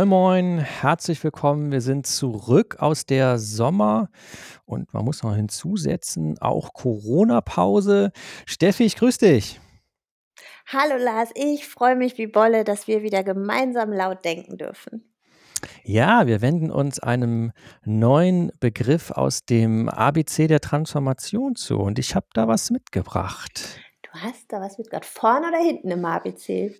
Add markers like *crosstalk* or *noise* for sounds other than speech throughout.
Moin, moin, herzlich willkommen. Wir sind zurück aus der Sommer- und man muss noch hinzusetzen, auch Corona-Pause. Steffi, ich grüße dich. Hallo Lars, ich freue mich wie Bolle, dass wir wieder gemeinsam laut denken dürfen. Ja, wir wenden uns einem neuen Begriff aus dem ABC der Transformation zu und ich habe da was mitgebracht. Du hast da was mitgebracht. Vorne oder hinten im ABC?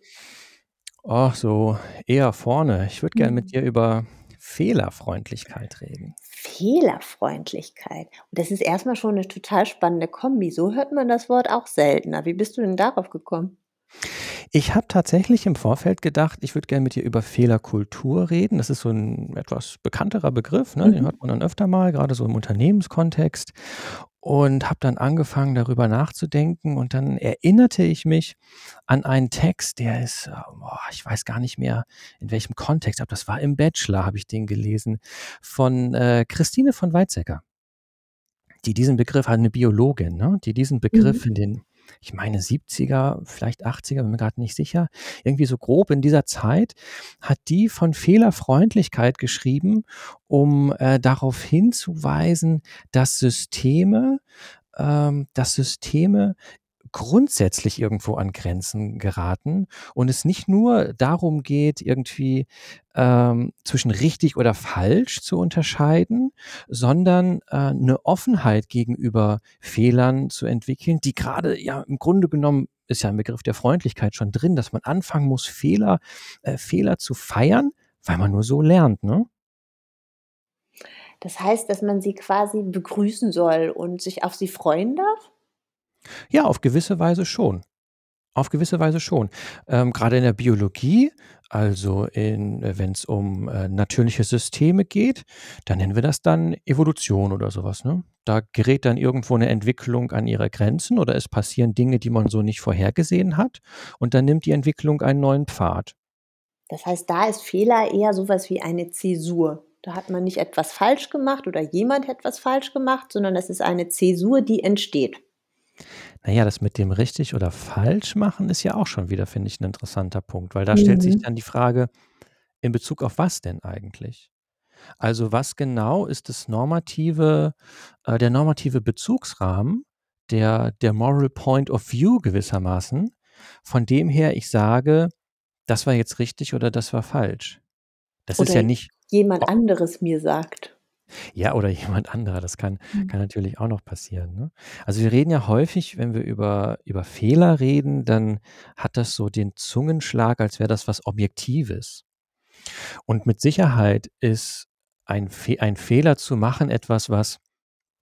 Oh, so eher vorne. Ich würde gerne mit Mhm. dir über Fehlerfreundlichkeit reden. Fehlerfreundlichkeit. Und das ist erstmal schon eine total spannende Kombi. So hört man das Wort auch seltener. Wie bist du denn darauf gekommen? Ich habe tatsächlich im Vorfeld gedacht, ich würde gerne mit dir über Fehlerkultur reden. Das ist so ein etwas bekannterer Begriff, ne? Den Mhm. hört man dann öfter mal, gerade so im Unternehmenskontext. Und habe dann angefangen, darüber nachzudenken und dann erinnerte ich mich an einen Text, der ist, äh, boah, ich weiß gar nicht mehr, in welchem Kontext, aber das war im Bachelor, habe ich den gelesen, von, äh, Christine von Weizsäcker, die diesen Begriff halt 'ne Biologin, ne, die diesen Begriff Mhm. in den, ich meine 70er, vielleicht 80er, bin mir grad nicht sicher, irgendwie so grob in dieser Zeit hat die von Fehlerfreundlichkeit geschrieben, um, äh, darauf hinzuweisen, dass Systeme ähm, dass Systeme grundsätzlich irgendwo an Grenzen geraten und es nicht nur darum geht, irgendwie, ähm, zwischen richtig oder falsch zu unterscheiden, sondern, äh, 'ne Offenheit gegenüber Fehlern zu entwickeln, die grade ja im Grunde genommen ist ja im Begriff der Freundlichkeit schon drin, dass man anfangen muss, Fehler äh, Fehler zu feiern, weil man nur so lernt, ne? Das heißt, dass man sie quasi begrüßen soll und sich auf sie freuen darf? Ja, auf gewisse Weise schon. Auf gewisse Weise schon. Ähm, grade in der Biologie, also äh, wenn's um, äh, natürliche Systeme geht, da nennen wir das dann Evolution oder so was, ne? Da gerät dann irgendwo 'ne Entwicklung an ihre Grenzen oder es passieren Dinge, die man so nicht vorhergesehen hat und dann nimmt die Entwicklung einen neuen Pfad. Das heißt, da ist Fehler eher so was wie eine Zäsur. Da hat man nicht etwas falsch gemacht oder jemand hat etwas falsch gemacht, sondern das ist eine Zäsur, die entsteht. Na ja, das mit dem richtig oder falsch machen ist ja auch schon wieder, finde ich, 'n interessanter Punkt, weil da stellt sich Mhm. dann die Frage: In Bezug auf was denn eigentlich? Also, was genau ist das normative äh, der normative Bezugsrahmen, der der Moral Point of View gewissermaßen, von dem her ich sage: „Das war jetzt richtig oder das war falsch?“ Das ist Oder ja nicht jemand o anderes mir sagt. Ja, oder jemand anderer, das kann Mhm. kann natürlich auch noch passieren, ne? Also, wir reden ja häufig, wenn wir über über Fehler reden, dann hat das so den Zungenschlag, als wäre das was Objektives. Und mit Sicherheit ist ein Fe ein Fehler zu machen etwas, was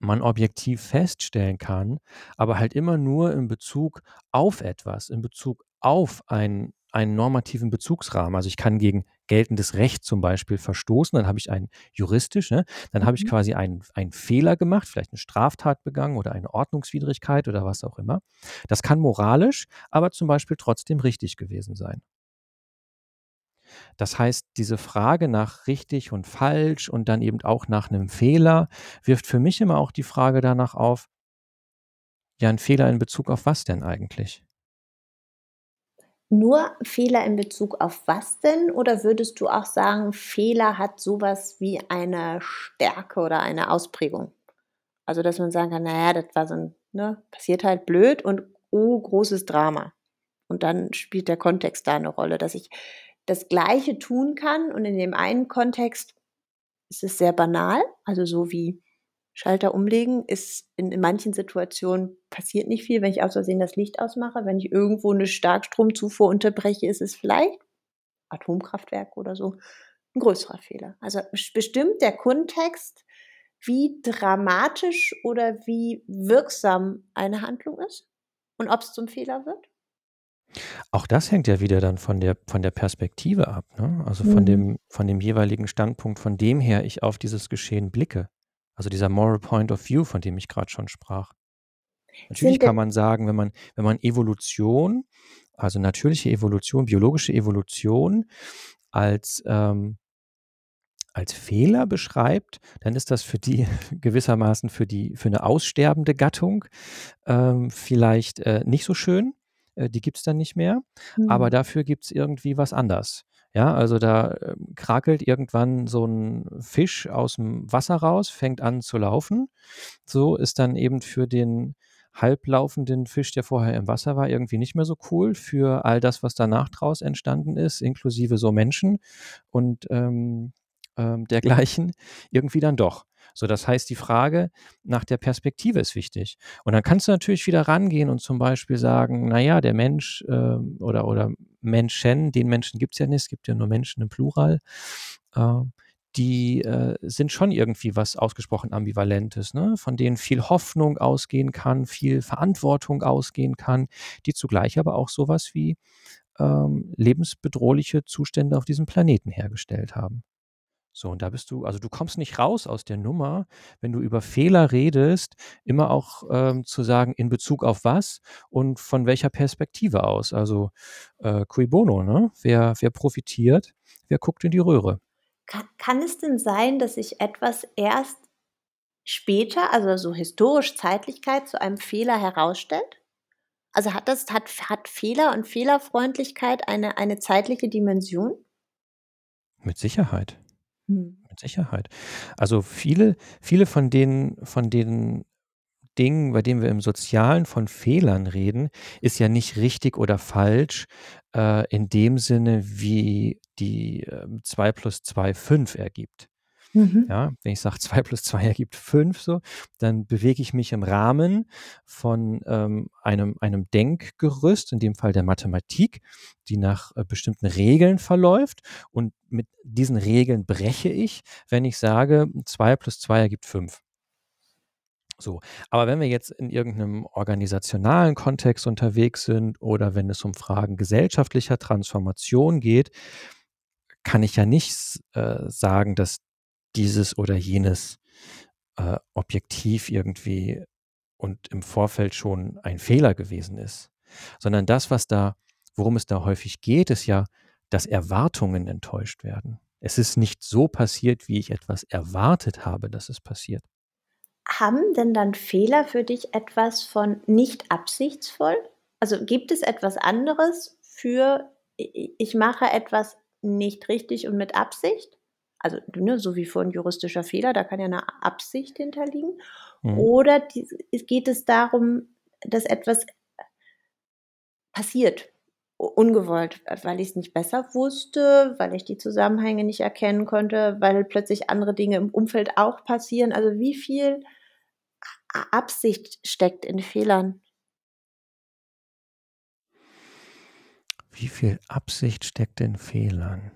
man objektiv feststellen kann, aber halt immer nur in Bezug auf etwas, in Bezug auf einen einen normativen Bezugsrahmen. Also, ich kann gegen geltendes Recht zum Beispiel verstoßen, dann habe ich einen juristisch, ne dann habe ich Mhm. quasi einen einen Fehler gemacht, vielleicht 'ne Straftat begangen oder eine Ordnungswidrigkeit oder was auch immer. Das kann moralisch, aber zum Beispiel trotzdem richtig gewesen sein. Das heißt, diese Frage nach richtig und falsch und dann eben auch nach 'nem Fehler wirft für mich immer auch die Frage danach auf ja, 'n Fehler in Bezug auf was denn eigentlich? Nur Fehler in Bezug auf was denn? Oder würdest du auch sagen, Fehler hat so was wie eine Stärke oder eine Ausprägung? Also, dass man sagen kann: „Na ja, das war so 'n ne, passiert halt blöd und oh, großes Drama.“ Und dann spielt der Kontext da 'ne Rolle, dass ich das Gleiche tun kann und in dem einen Kontext ist es sehr banal, also so wie Schalter umlegen ist in in manchen Situationen passiert nicht viel, wenn ich aus Versehen das Licht ausmache. Wenn ich irgendwo 'ne Starkstromzufuhr unterbreche, ist es vielleicht Atomkraftwerk oder so 'n größerer Fehler. Also, bestimmt der Kontext, wie dramatisch oder wie wirksam eine Handlung ist und ob's zum Fehler wird? Auch das hängt ja wieder dann von der von der Perspektive ab, ne? Also, von Mhm. dem von dem jeweiligen Standpunkt, von dem her ich auf dieses Geschehen blicke. Also, dieser Moral Point of View, von dem ich grad schon sprach. Natürlich kann man sagen, wenn man wenn man Evolution, also natürliche Evolution, biologische Evolution als, ähm als Fehler beschreibt, dann ist das für die *laughs* gewissermaßen für die für 'ne aussterbende Gattung, ähm, vielleicht, äh, nicht so schön. Äh, die gibt's dann nicht mehr, aber Mhm. dafür gibt's irgendwie was anders. Ja, also da, ähm, krakelt irgendwann so 'n Fisch aus'm Wasser raus, fängt an zu laufen. So, ist dann eben für den halblaufenden Fisch, der vorher im Wasser war, irgendwie nicht mehr so cool. Für all das, was danach draus entstanden ist, inklusive so Menschen und, ähm, ähm, dergleichen, *laughs* irgendwie dann doch. So, das heißt, die Frage nach der Perspektive ist wichtig. Und dann kannst du natürlich wieder rangehen und zum Beispiel sagen: „Na ja, der Mensch, ähm, oder oder Menschen, den Menschen gibt's ja nicht, es gibt ja nur Menschen im Plural, ähm, die, äh, sind schon irgendwie was ausgesprochen Ambivalentes, ne, von denen viel Hoffnung ausgehen kann, viel Verantwortung ausgehen kann, die zugleich aber auch so was wie, ähm, lebensbedrohliche Zustände auf diesem Planeten hergestellt haben. So, und da bist du also, du kommst nicht raus aus der Nummer, wenn du über Fehler redest, immer auch, ähm, zu sagen, in Bezug auf was und von welcher Perspektive aus. Also, äh, cui bono, ne? Wer wer profitiert, wer guckt in die Röhre? Ka kann es denn sein, dass sich etwas erst später, also so historisch Zeitlichkeit zu einem Fehler herausstellt? Also, hat das hat hat Fehler und Fehlerfreundlichkeit eine eine zeitliche Dimension? Mit Sicherheit. Mhm. Mit Sicherheit. Also, viele viele von den von den Dingen, bei denen wir im Sozialen von Fehlern reden, ist ja nicht richtig oder falsch, äh, in dem Sinne, wie die, ähm, 2 plus 2 5 ergibt. Mhm. Ja, wenn ich sage, *laughs* 2 plus 2 ergibt 5 so, dann bewege ich mich im Rahmen von, ähm, einem einem Denkgerüst, in dem Fall der Mathematik, die nach, äh, bestimmten Regeln verläuft. Und mit diesen Regeln breche ich, wenn ich sage, 2 plus 2 ergibt 5. So, aber wenn wir jetzt in irgend 'nem organisationalen Kontext unterwegs sind oder wenn es um Fragen gesellschaftlicher Transformation geht, kann ich ja nicht äh, sagen, dass dieses oder jenes, äh, objektiv irgendwie und im Vorfeld schon ein Fehler gewesen ist. Sondern das, was da worum es da häufig geht, ist ja, dass Erwartungen enttäuscht werden. Es ist nicht so passiert, wie ich etwas erwartet habe, dass es passiert. Haben denn dann Fehler für dich etwas von nicht absichtsvoll? Also, gibt es etwas anderes für ich mache etwas nicht richtig und mit Absicht? Also, ne, so wie vorhin juristischer Fehler, da kann ja 'ne Absicht hinterliegen. Mhm. Oder dies es geht es darum, dass etwas passiert, ungewollt, weil ich's nicht besser wusste, weil ich die Zusammenhänge nicht erkennen konnte, weil plötzlich andere Dinge im Umfeld auch passieren. Also, wie viel Absicht steckt in Fehlern? Wie viel Absicht steckt in Fehlern?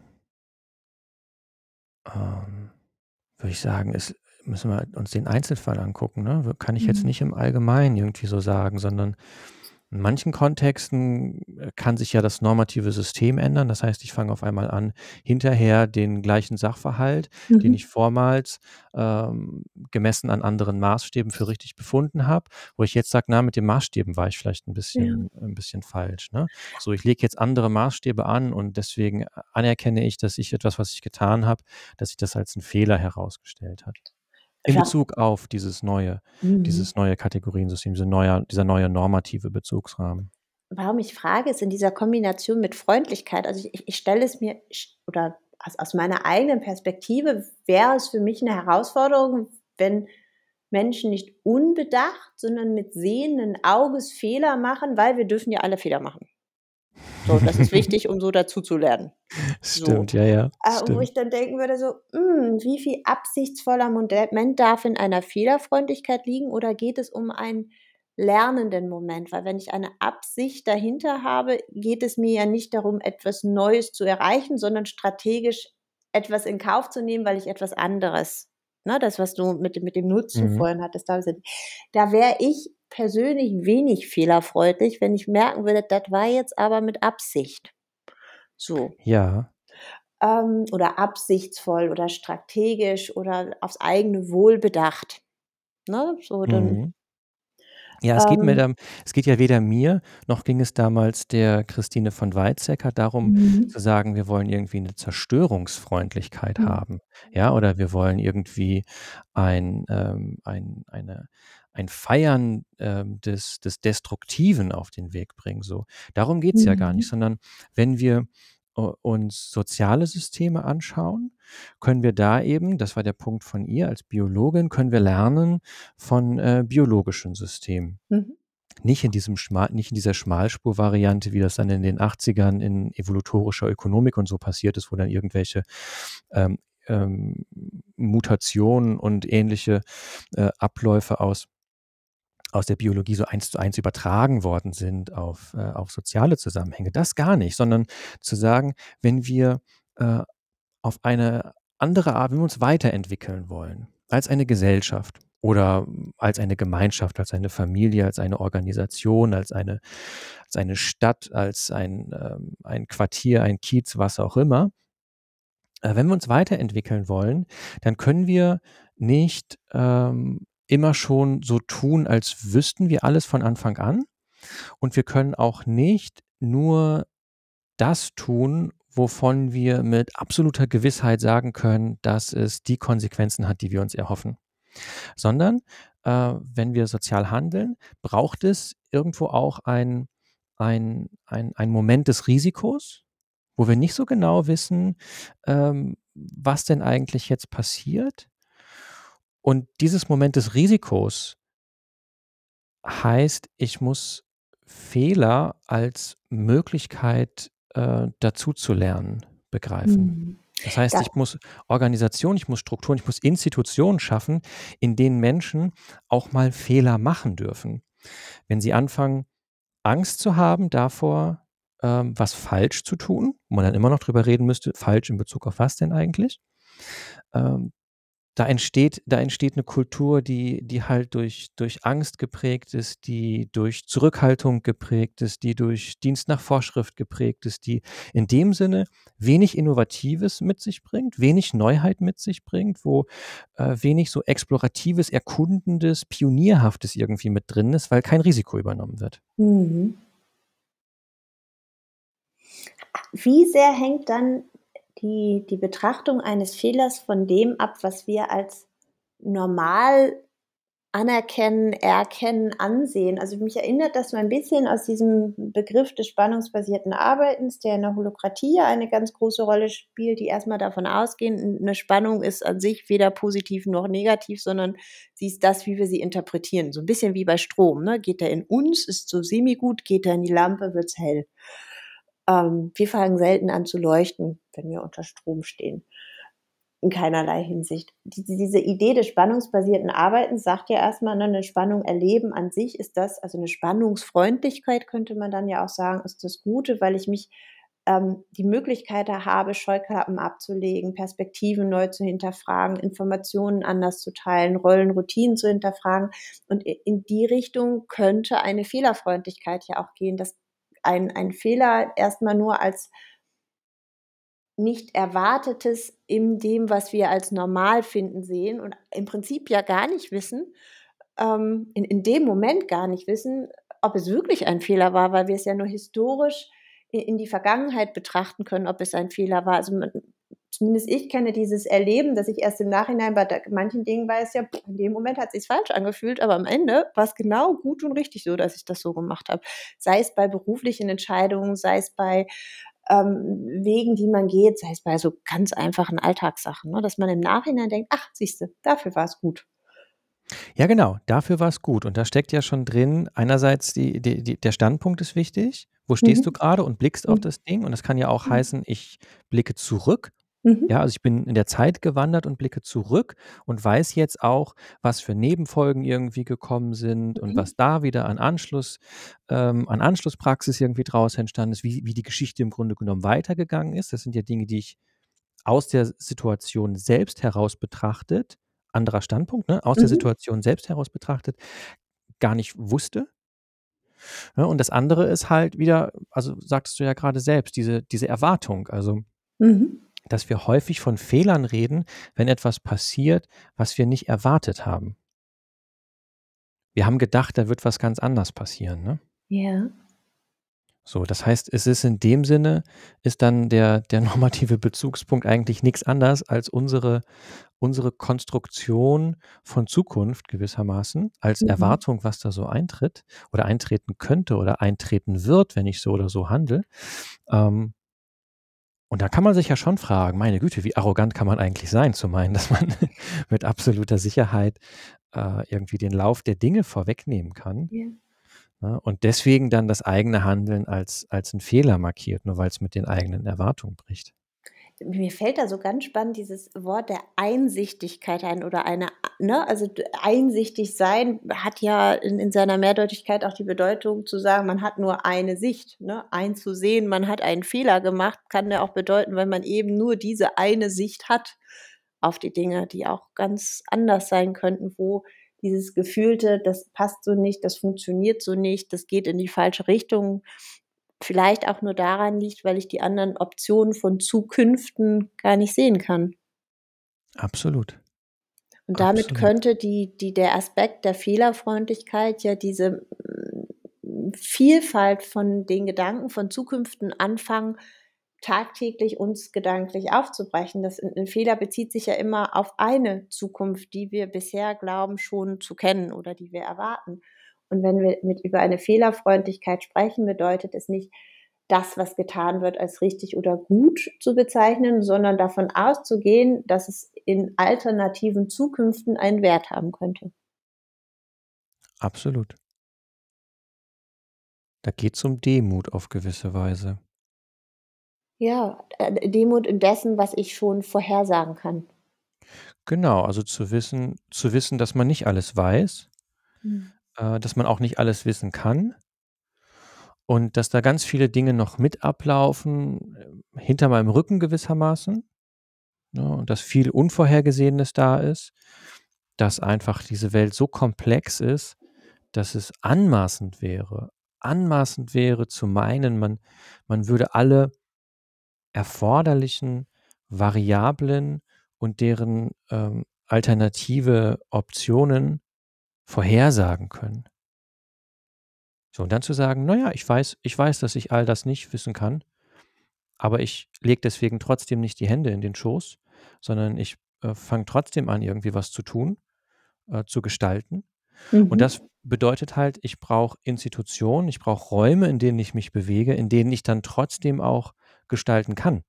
Ähm, würde ich sagen, es müssen wir uns den Einzelfall angucken, ne? Kann ich jetzt Mhm. nicht im Allgemeinen irgendwie so sagen, sondern in manchen Kontexten, äh, kann sich ja das normative System ändern. Das heißt, ich fange auf einmal an, hinterher den gleichen Sachverhalt, den Mhm. ich vormals, ähm, gemessen an anderen Maßstäben für richtig befunden habe, wo ich jetzt sage: „Na, mit den Maßstäben war ich vielleicht 'n Ja. bisschen 'n bisschen falsch“, ne? So, ich lege jetzt andere Maßstäbe an und deswegen a anerkenne ich, dass ich etwas, was ich getan habe dass sich das als 'n Fehler herausgestellt hat. In Bezug auf dieses neue Mhm. dieses neue Kategoriensystem, diese neuer dieser neue normative Bezugsrahmen. Warum ich frage, ist in dieser Kombination mit Freundlichkeit also, ich ich stelle es mir oder aus aus meiner eigenen Perspektive wäre es für mich 'ne Herausforderung, wenn Menschen nicht unbedacht, sondern mit sehenden Auges Fehler machen, weil wir dürfen ja alle Fehler machen. So, das ist *laughs* wichtig, um so dazuzulernen. So, Stimmt, ja, ja, äh, und wo stimmt. ich dann denken würde so: „Hm, wie viel absichtsvoller Moment darf in einer Fehlerfreundlichkeit liegen oder geht es um einen lernenden Moment?“ Weil wenn ich eine Absicht dahinter habe, geht es mir ja nicht darum, etwas Neues zu erreichen, sondern strategisch etwas in Kauf zu nehmen, weil ich etwas anderes ne, das, was du mit dem mit dem Nutzen Mhm. vorhin hattest, da da wäre ich persönlich wenig fehlerfreundlich, wenn ich merken würde, das war jetzt aber mit Absicht. So. Ja. Ähm, oder absichtsvoll oder strategisch oder aufs eigene Wohl bedacht, ne? So dann Mhm. Ja, es geht mir Ähm es geht ja weder mir, noch ging es damals der Christine von Weizsäcker darum Mhm. zu sagen, wir wollen irgendwie 'ne Zerstörungsfreundlichkeit Mhm. haben, ja? Oder wir wollen irgendwie ein, ähm ein eine ein Feiern, ähm, des des Destruktiven auf den Weg bringen, so. Darum geht's ja gar nicht, Mhm. sondern wenn wir uns soziale Systeme anschauen, können wir da eben, das war der Punkt von ihr als Biologin, können wir lernen von äh, biologischen Systemen. Mhm. Nicht in, diesem Schmal, nicht in dieser Schmalspur-Variante, wie das dann in den 80ern in evolutorischer Ökonomik und so passiert ist, wo dann irgendwelche ähm, ähm, Mutationen und ähnliche äh, Abläufe aus aus der Biologie so eins zu eins übertragen worden sind auf, äh, auf soziale Zusammenhänge. Das gar nicht, sondern zu sagen, wenn wir äh, auf eine andere Art, wenn wir uns weiterentwickeln wollen, als eine Gesellschaft oder als eine Gemeinschaft, als eine Familie, als eine Organisation, als eine, als eine Stadt, als ein, ähm, ein Quartier, ein Kiez, was auch immer. Äh, wenn wir uns weiterentwickeln wollen, dann können wir nicht ähm, immer schon so tun, als wüssten wir alles von Anfang an. Und wir können auch nicht nur das tun, wovon wir mit absoluter Gewissheit sagen können, dass es die Konsequenzen hat, die wir uns erhoffen. Sondern äh, wenn wir sozial handeln, braucht es irgendwo auch ein, ein, ein, ein Moment des Risikos, wo wir nicht so genau wissen, ähm, was denn eigentlich jetzt passiert und dieses Moment des Risikos heißt, ich muss Fehler als Möglichkeit, äh, dazu zu lernen, begreifen. Mhm. Das heißt, ich muss Organisation, ich muss Strukturen, ich muss Institutionen schaffen, in denen Menschen auch mal Fehler machen dürfen. Wenn sie anfangen, Angst zu haben davor, ähm, was falsch zu tun, wo man dann immer noch drüber reden müsste, falsch in Bezug auf was denn eigentlich, ähm, da entsteht, da entsteht eine Kultur, die, die halt durch, durch Angst geprägt ist, die durch Zurückhaltung geprägt ist, die durch Dienst nach Vorschrift geprägt ist, die in dem Sinne wenig Innovatives mit sich bringt, wenig Neuheit mit sich bringt, wo äh, wenig so exploratives, erkundendes, pionierhaftes irgendwie mit drin ist, weil kein Risiko übernommen wird. Mhm. Wie sehr hängt dann die, die Betrachtung eines Fehlers von dem ab, was wir als normal anerkennen, erkennen, ansehen. Also mich erinnert das so ein bisschen aus diesem Begriff des spannungsbasierten Arbeitens, der in der Holokratie eine ganz große Rolle spielt, die erstmal davon ausgehen, eine Spannung ist an sich weder positiv noch negativ, sondern sie ist das, wie wir sie interpretieren. So ein bisschen wie bei Strom. Ne? Geht er in uns, ist so semi-gut, geht er in die Lampe, wird's hell. Ähm, wir fangen selten an zu leuchten, wenn wir unter Strom stehen. In keinerlei Hinsicht. Die, diese Idee des spannungsbasierten Arbeitens sagt ja erstmal, ne, eine Spannung erleben an sich ist das, also eine Spannungsfreundlichkeit könnte man dann ja auch sagen, ist das Gute, weil ich mich ähm, die Möglichkeit habe, Scheuklappen abzulegen, Perspektiven neu zu hinterfragen, Informationen anders zu teilen, Rollen, Routinen zu hinterfragen. Und in die Richtung könnte eine Fehlerfreundlichkeit ja auch gehen, dass ein, ein Fehler erstmal nur als nicht Erwartetes in dem, was wir als normal finden, sehen und im Prinzip ja gar nicht wissen, ähm, in, in dem Moment gar nicht wissen, ob es wirklich ein Fehler war, weil wir es ja nur historisch in, in die Vergangenheit betrachten können, ob es ein Fehler war. Also zumindest ich kenne dieses Erleben, dass ich erst im Nachhinein bei manchen Dingen weiß, ja, in dem Moment hat es sich falsch angefühlt, aber am Ende war es genau gut und richtig so, dass ich das so gemacht habe. Sei es bei beruflichen Entscheidungen, sei es bei ähm, Wegen, die man geht, sei es bei so ganz einfachen Alltagssachen, ne? dass man im Nachhinein denkt, ach, siehst du, dafür war es gut. Ja, genau, dafür war es gut. Und da steckt ja schon drin, einerseits die, die, die, der Standpunkt ist wichtig. Wo stehst mhm. du gerade und blickst mhm. auf das Ding? Und das kann ja auch mhm. heißen, ich blicke zurück Mhm. Ja, also ich bin in der Zeit gewandert und blicke zurück und weiß jetzt auch, was für Nebenfolgen irgendwie gekommen sind und mhm. was da wieder an Anschluss, ähm, an Anschlusspraxis irgendwie draus entstanden ist, wie, wie die Geschichte im Grunde genommen weitergegangen ist. Das sind ja Dinge, die ich aus der Situation selbst heraus betrachtet, anderer Standpunkt, ne, aus mhm. der Situation selbst heraus betrachtet, gar nicht wusste. Ja, und das andere ist halt wieder, also sagtest du ja gerade selbst, diese, diese Erwartung. Also mhm dass wir häufig von Fehlern reden, wenn etwas passiert, was wir nicht erwartet haben. Wir haben gedacht, da wird was ganz anders passieren, ne? Ja. So, das heißt, es ist in dem Sinne, ist dann der, der *laughs* normative Bezugspunkt eigentlich nichts anderes als unsere, unsere Konstruktion von Zukunft gewissermaßen, als mhm. Erwartung, was da so eintritt oder eintreten könnte oder eintreten wird, wenn ich so oder so handle. Ähm, Und da kann man sich ja schon fragen, meine Güte, wie arrogant kann man eigentlich sein, zu meinen, dass man *laughs* mit absoluter Sicherheit äh, irgendwie den Lauf der Dinge vorwegnehmen kann. Ja. Ne? Und deswegen dann das eigene Handeln als, als ein Fehler markiert, nur weil es mit den eigenen Erwartungen bricht. Mir fällt da so ganz spannend dieses Wort der Einsichtigkeit ein oder eine, ne, also einsichtig sein hat ja in, in seiner Mehrdeutigkeit auch die Bedeutung zu sagen, man hat nur eine Sicht, ne, einzusehen, man hat einen Fehler gemacht, kann ja auch bedeuten, wenn man eben nur diese eine Sicht hat auf die Dinge, die auch ganz anders sein könnten, wo dieses Gefühlte, das passt so nicht, das funktioniert so nicht, das geht in die falsche Richtung, vielleicht auch nur daran liegt, weil ich die anderen Optionen von Zukünften gar nicht sehen kann. Absolut. Und damit Absolut. könnte die, die, der Aspekt der Fehlerfreundlichkeit ja diese mm, Vielfalt von den Gedanken von Zukünften anfangen, tagtäglich uns gedanklich aufzubrechen. Das ein Fehler bezieht sich ja immer auf eine Zukunft, die wir bisher glauben schon zu kennen oder die wir erwarten. Und wenn wir mit über eine Fehlerfreundlichkeit sprechen, bedeutet es nicht, das, was getan wird, als richtig oder gut zu bezeichnen, sondern davon auszugehen, dass es in alternativen Zukünften einen Wert haben könnte. Absolut. Da geht es um Demut auf gewisse Weise. Ja, äh, Demut in dessen, was ich schon vorhersagen kann. Genau, also zu wissen zu wissen, dass man nicht alles weiß, Mhm. Äh, dass man auch nicht alles wissen kann und dass da ganz viele Dinge noch mit ablaufen, äh, hinter meinem Rücken gewissermaßen, ne, und dass viel Unvorhergesehenes da ist, dass einfach diese Welt so komplex ist, dass es anmaßend wäre anmaßend wäre zu meinen, man man würde alle erforderlichen Variablen und deren, ähm, alternative Optionen vorhersagen können. So, und dann zu sagen: „Na ja, ich weiß ich weiß, dass ich all das nicht wissen kann, aber ich lege deswegen trotzdem nicht die Hände in den Schoß, sondern ich, äh, fange trotzdem an, irgendwie was zu tun, äh, zu gestalten.“ Und mhm. das bedeutet halt, ich brauche Institutionen, ich brauche Räume, in denen ich mich bewege, in denen ich dann trotzdem auch gestalten kann,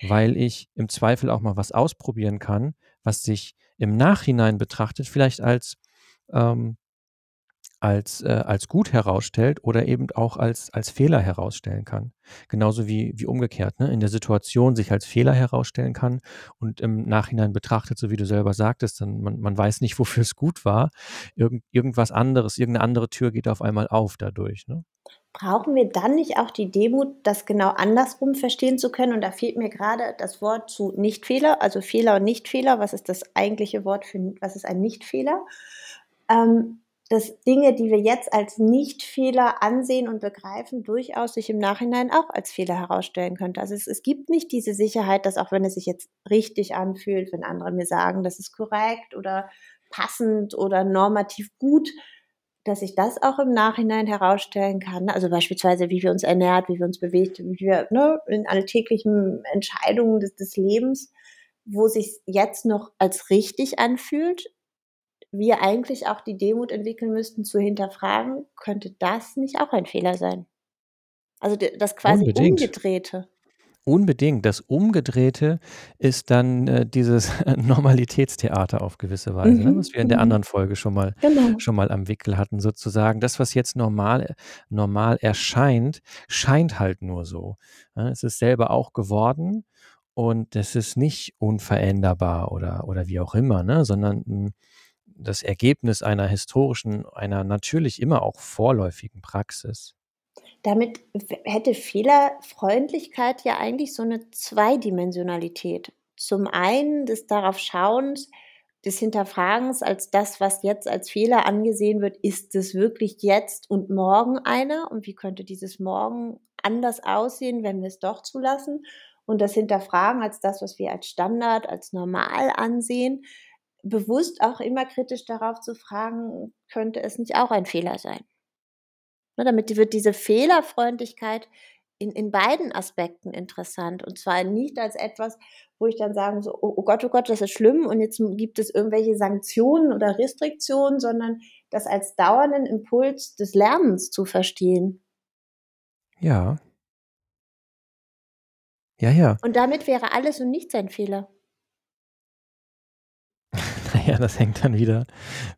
weil ich im Zweifel auch mal was ausprobieren kann, was sich im Nachhinein betrachtet vielleicht als ähm, als, äh, als gut herausstellt oder eben auch als, als Fehler herausstellen kann. Genauso wie, wie umgekehrt, ne? in der Situation sich als Fehler herausstellen kann und im Nachhinein betrachtet, so wie du selber sagtest, dann man, man weiß nicht, *laughs* wofür es gut war. Irgend, irgendwas anderes, irgendeine andere Tür geht auf einmal auf dadurch. Ne? Brauchen wir dann nicht auch die Demut, das genau andersrum verstehen zu können? Und da fehlt mir gerade das Wort zu Nichtfehler, also Fehler und Nichtfehler. Was ist das eigentliche Wort für, was ist ein Nichtfehler? Ähm, dass Dinge, die wir jetzt als Nichtfehler ansehen und begreifen, durchaus sich im Nachhinein auch als Fehler herausstellen könnte. Also es, es gibt nicht diese Sicherheit, dass auch wenn es sich jetzt richtig anfühlt, wenn andere mir sagen, das ist korrekt oder passend oder normativ gut, dass ich das auch im Nachhinein herausstellen kann. Also beispielsweise, wie wir uns ernährt, wie wir uns bewegt, wie wir ne, in alltäglichen Entscheidungen des, des Lebens, wo sich jetzt noch als richtig anfühlt, wir eigentlich auch die Demut entwickeln müssten, zu hinterfragen, könnte das nicht auch ein Fehler sein? Also das quasi Unbedingt. Umgedrehte. Unbedingt. Das Umgedrehte ist dann äh, dieses *laughs* Normalitätstheater auf gewisse Weise, ne, mhm. ne, was wir in der mhm. anderen Folge schon mal, genau. schon mal am Wickel hatten, sozusagen. Das, was jetzt normal, normal erscheint, scheint halt nur so. Ja, es ist selber auch geworden und es ist nicht unveränderbar oder, oder wie auch immer, ne, sondern ein das Ergebnis einer historischen, einer natürlich immer auch vorläufigen Praxis. Damit hätte Fehlerfreundlichkeit ja eigentlich so eine Zweidimensionalität. Zum einen des darauf Schauens, des Hinterfragens als das, was jetzt als Fehler angesehen wird, ist es wirklich jetzt und morgen einer? Und wie könnte dieses Morgen anders aussehen, wenn wir es doch zulassen? Und das Hinterfragen als das, was wir als Standard, als normal ansehen, bewusst auch immer kritisch darauf zu fragen, könnte es nicht auch ein Fehler sein? Ne, damit wird diese Fehlerfreundlichkeit in, in beiden Aspekten interessant. Und zwar nicht als etwas, wo ich dann sage, so, oh, oh Gott, oh Gott, das ist schlimm und jetzt gibt es irgendwelche Sanktionen oder Restriktionen, sondern das als dauernden Impuls des Lernens zu verstehen. Ja. Ja, ja. Und damit wäre alles und nichts ein Fehler. Ja, *laughs* das hängt dann wieder,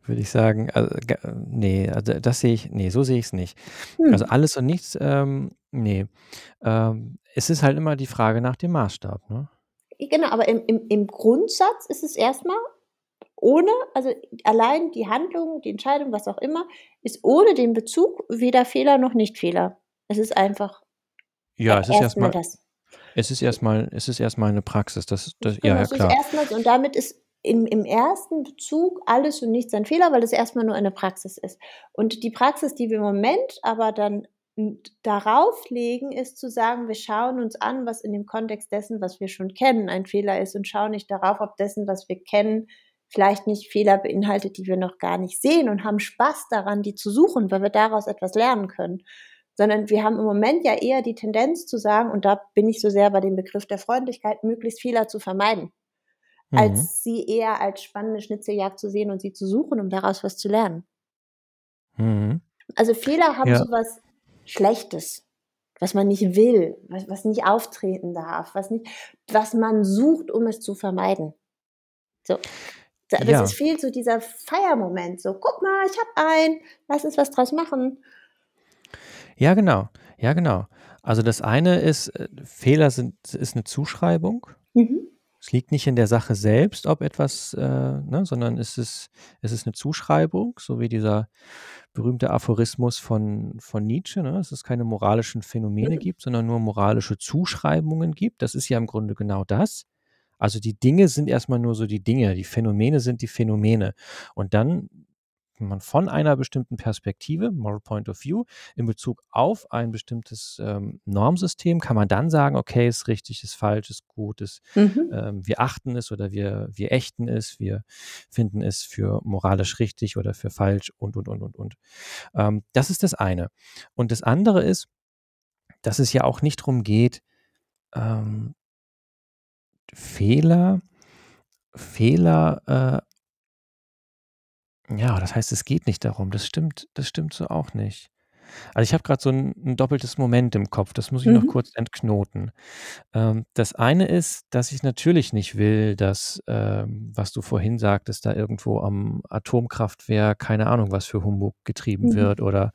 würde ich sagen, also, g ne, also, das sehe ich ne, so sehe ich's nicht. Also, Hm. alles und nichts, ähm, ne. Ähm, es ist halt immer die Frage nach dem Maßstab, ne? Genau, aber im im im Grundsatz ist es erst mal ohne also, allein die Handlung, die Entscheidung, was auch immer, ist ohne den Bezug weder Fehler noch Nicht-Fehler. Es ist einfach Ja, es ist erst erst das. es ist erst mal es ist erst mal 'ne Praxis. Das das ja, Genau, ja es ist klar. und damit ist im im 1. Bezug alles und nichts ein Fehler, weil es erst mal nur eine Praxis ist. Und die Praxis, die wir im Moment aber dann darauf legen, ist zu sagen, wir schauen uns an, was in dem Kontext dessen, was wir schon kennen, ein Fehler ist und schauen nicht darauf, ob dessen, was wir kennen, vielleicht nicht Fehler beinhaltet, die wir noch gar nicht sehen und haben Spaß daran, die zu suchen, weil wir daraus etwas lernen können. Sondern wir haben im Moment ja eher die Tendenz zu sagen, und da bin ich so sehr bei dem Begriff der Freundlichkeit, möglichst Fehler zu vermeiden, Mhm. als sie eher als spannende Schnitzeljagd zu sehen und sie zu suchen, um daraus was zu lernen. Mhm. Also, Fehler haben Ja. so was Schlechtes, was man nicht will, was was nicht auftreten darf, was nicht was man sucht, um es zu vermeiden. So, da das Ja. es fehlt so dieser Feiermoment, so: „Guck mal, ich habe einen, lass uns was draus machen.“ Ja, genau. Ja, genau. Also, das eine ist, äh, Fehler sind ist 'ne Zuschreibung. Mhm. Es liegt nicht in der Sache selbst, ob etwas, äh ne, sondern es ist es ist 'ne Zuschreibung, so wie dieser berühmte Aphorismus von von Nietzsche, ne, dass es keine moralischen Phänomene Mhm. gibt, sondern nur moralische Zuschreibungen gibt. Das ist ja im Grunde genau das. Also, die Dinge sind erst mal nur so die Dinge, die Phänomene sind die Phänomene. Und dann, wenn man von einer bestimmten Perspektive, Moral Point of View, in Bezug auf ein bestimmtes, ähm, Normsystem kann man dann sagen: „Okay, ist richtig, ist falsch, ist gut, ist Mhm. ähm, wir achten es oder wir wir ächten es, wir finden es für moralisch richtig oder für falsch“ und, und, und, und, und. Ähm, das ist das eine. Und das andere ist, dass es ja auch nicht drum geht, ähm Fehler Fehler, äh Ja, das heißt, es geht nicht darum. Das stimmt das stimmt so auch nicht. Also, ich habe grad so 'n 'n doppeltes Moment im Kopf, das muss ich noch Mhm. kurz entknoten. Ähm, das eine ist, dass ich natürlich nicht will, dass, ähm, was du vorhin sagtest, da irgendwo am Atomkraftwerk, keine Ahnung, was für Humbug getrieben Mhm. wird oder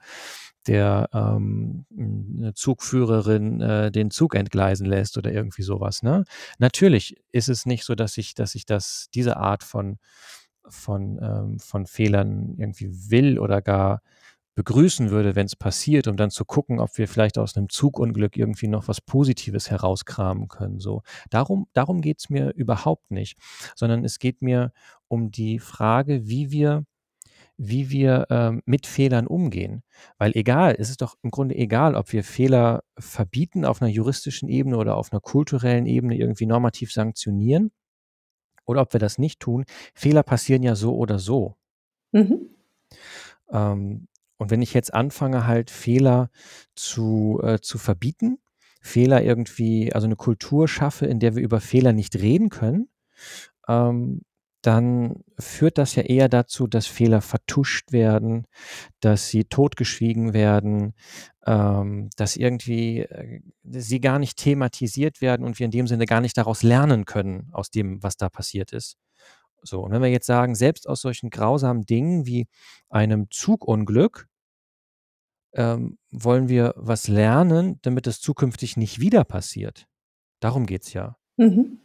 der, ähm, 'n 'ne Zugführerin, äh, den Zug entgleisen lässt oder irgendwie so was, ne? Natürlich ist es nicht so, dass ich dass ich das diese Art von von, ähm von Fehlern irgendwie will oder gar begrüßen würde, wenn's passiert, um dann zu gucken, ob wir vielleicht aus 'nem Zugunglück irgendwie noch was Positives herauskramen können, so. Darum darum geht's mir überhaupt nicht, sondern es geht mir um die Frage, wie wir wie wir, ähm, mit Fehlern umgehen. Weil egal es ist doch im Grunde egal, ob wir Fehler verbieten auf 'ner juristischen Ebene oder auf 'ner kulturellen Ebene irgendwie normativ sanktionieren oder ob wir das nicht tun. Fehler passieren ja so oder so. Mhm. Ähm, und wenn ich jetzt anfange, halt Fehler zu äh, zu verbieten, Fehler irgendwie also 'ne Kultur schaffe, in der wir über Fehler nicht reden können, ähm, dann führt das ja eher dazu, dass Fehler vertuscht werden, dass sie totgeschwiegen werden, ähm, dass irgendwie, äh, sie gar nicht thematisiert werden und wir in dem Sinne gar nicht daraus lernen können aus dem, was da passiert ist. So, und wenn wir jetzt sagen, selbst aus solchen grausamen Dingen wie einem Zugunglück ähm, wollen wir was lernen, damit es zukünftig nicht wieder passiert. Darum geht's ja, Mhm.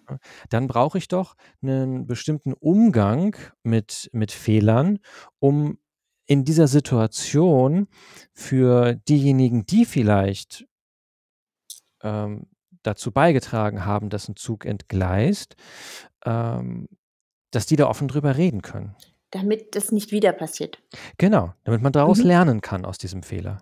Dann brauche ich doch 'nen bestimmten Umgang mit mit Fehlern, um in dieser Situation für diejenigen, die vielleicht ähm, dazu beigetragen haben, dass 'n Zug entgleist, ähm, dass die da offen drüber reden können. Damit das nicht wieder passiert. Genau, damit man daraus Mhm. lernen kann aus diesem Fehler.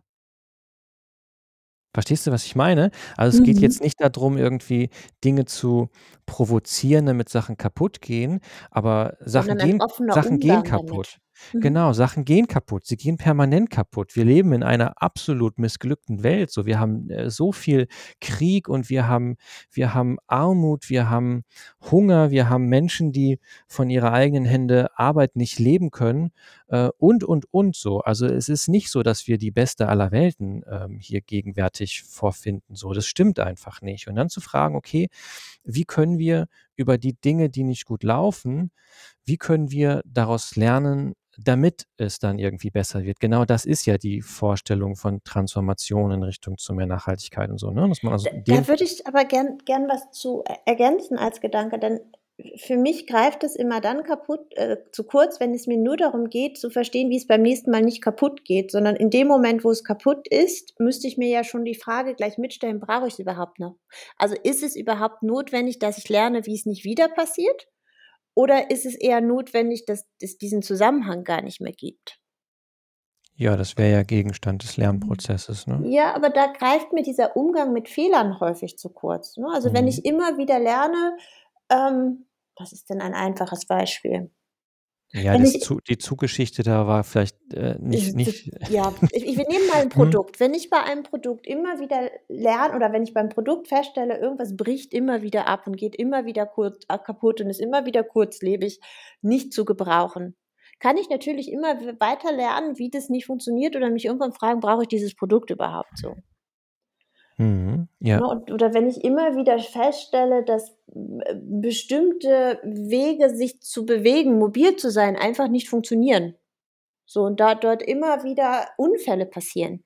Verstehst du, was ich meine? Also, es geht Mhm. jetzt nicht da drum, irgendwie Dinge zu provozieren, damit Sachen kaputtgehen, aber Sachen ein gehen Sachen gehen Umgang damit. Mhm. Genau, Sachen gehen kaputt. Sie gehen permanent kaputt. Wir leben in einer absolut missglückten Welt. So, wir haben äh, so viel Krieg und wir haben, wir haben Armut, wir haben Hunger, wir haben Menschen, die von ihrer eigenen Hände Arbeit nicht leben können äh, und, und, und so. Also es ist nicht so, dass wir die beste aller Welten ähm, hier gegenwärtig vorfinden. So, das stimmt einfach nicht. Und dann zu fragen, okay, wie können wir über die Dinge, die nicht gut laufen, wie können wir daraus lernen, damit es dann irgendwie besser wird? Genau das ist ja die Vorstellung von Transformation in Richtung zu mehr Nachhaltigkeit und so, ne? Dass man also da, da würde ich aber gern, gern was zu ergänzen als Gedanke, denn für mich greift es immer dann kaputt äh, zu kurz, wenn es mir nur darum geht, zu verstehen, wie es beim nächsten Mal nicht kaputt geht, sondern in dem Moment, wo es kaputt ist, müsste ich mir ja schon die Frage gleich mitstellen, brauche ich es überhaupt noch? Also ist es überhaupt notwendig, dass ich lerne, wie es nicht wieder passiert? Oder ist es eher notwendig, dass es diesen Zusammenhang gar nicht mehr gibt? Ja, das wäre ja Gegenstand des Lernprozesses, ne? Ja, aber da greift mir dieser Umgang mit Fehlern häufig zu kurz. Ne? Also mhm. wenn ich immer wieder lerne, ähm, was ist denn ein einfaches Beispiel? Ja, das ich, die Zuggeschichte da war vielleicht äh, nicht, nicht. Ja, ich, wir nehmen mal ein *laughs* hm? Produkt. Wenn ich bei einem Produkt immer wieder lerne oder wenn ich beim Produkt feststelle, irgendwas bricht immer wieder ab und geht immer wieder kurz, äh, kaputt und ist immer wieder kurzlebig, nicht zu gebrauchen, kann ich natürlich immer weiter lernen, wie das nicht funktioniert oder mich irgendwann fragen, brauche ich dieses Produkt überhaupt so? Mhm, ja. Ne, oder wenn ich immer wieder feststelle, dass äh, bestimmte Wege, sich zu bewegen, mobil zu sein, einfach nicht funktionieren. So, und da dort immer wieder Unfälle passieren.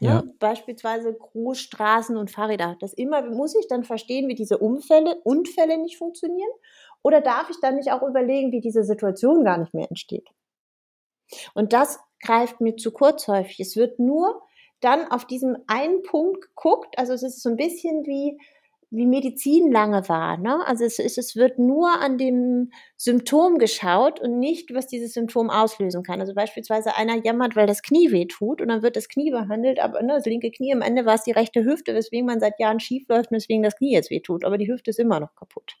Ja. Ne? Beispielsweise Großstraßen und Fahrräder. Das immer, muss ich dann verstehen, wie diese Unfälle, Unfälle nicht funktionieren? Oder darf ich dann nicht auch überlegen, wie diese Situation gar nicht mehr entsteht? Und das greift mir zu kurz häufig. Es wird nur dann auf diesem einen Punkt geguckt. Also es ist so ein bisschen wie, wie Medizin lange war. Ne? Also es, ist, es wird nur an dem Symptom geschaut und nicht, was dieses Symptom auslösen kann. Also beispielsweise einer jammert, weil das Knie weh tut und dann wird das Knie behandelt, aber ne, das linke Knie, am Ende war es die rechte Hüfte, weswegen man seit Jahren schief läuft und weswegen das Knie jetzt weh tut. Aber die Hüfte ist immer noch kaputt.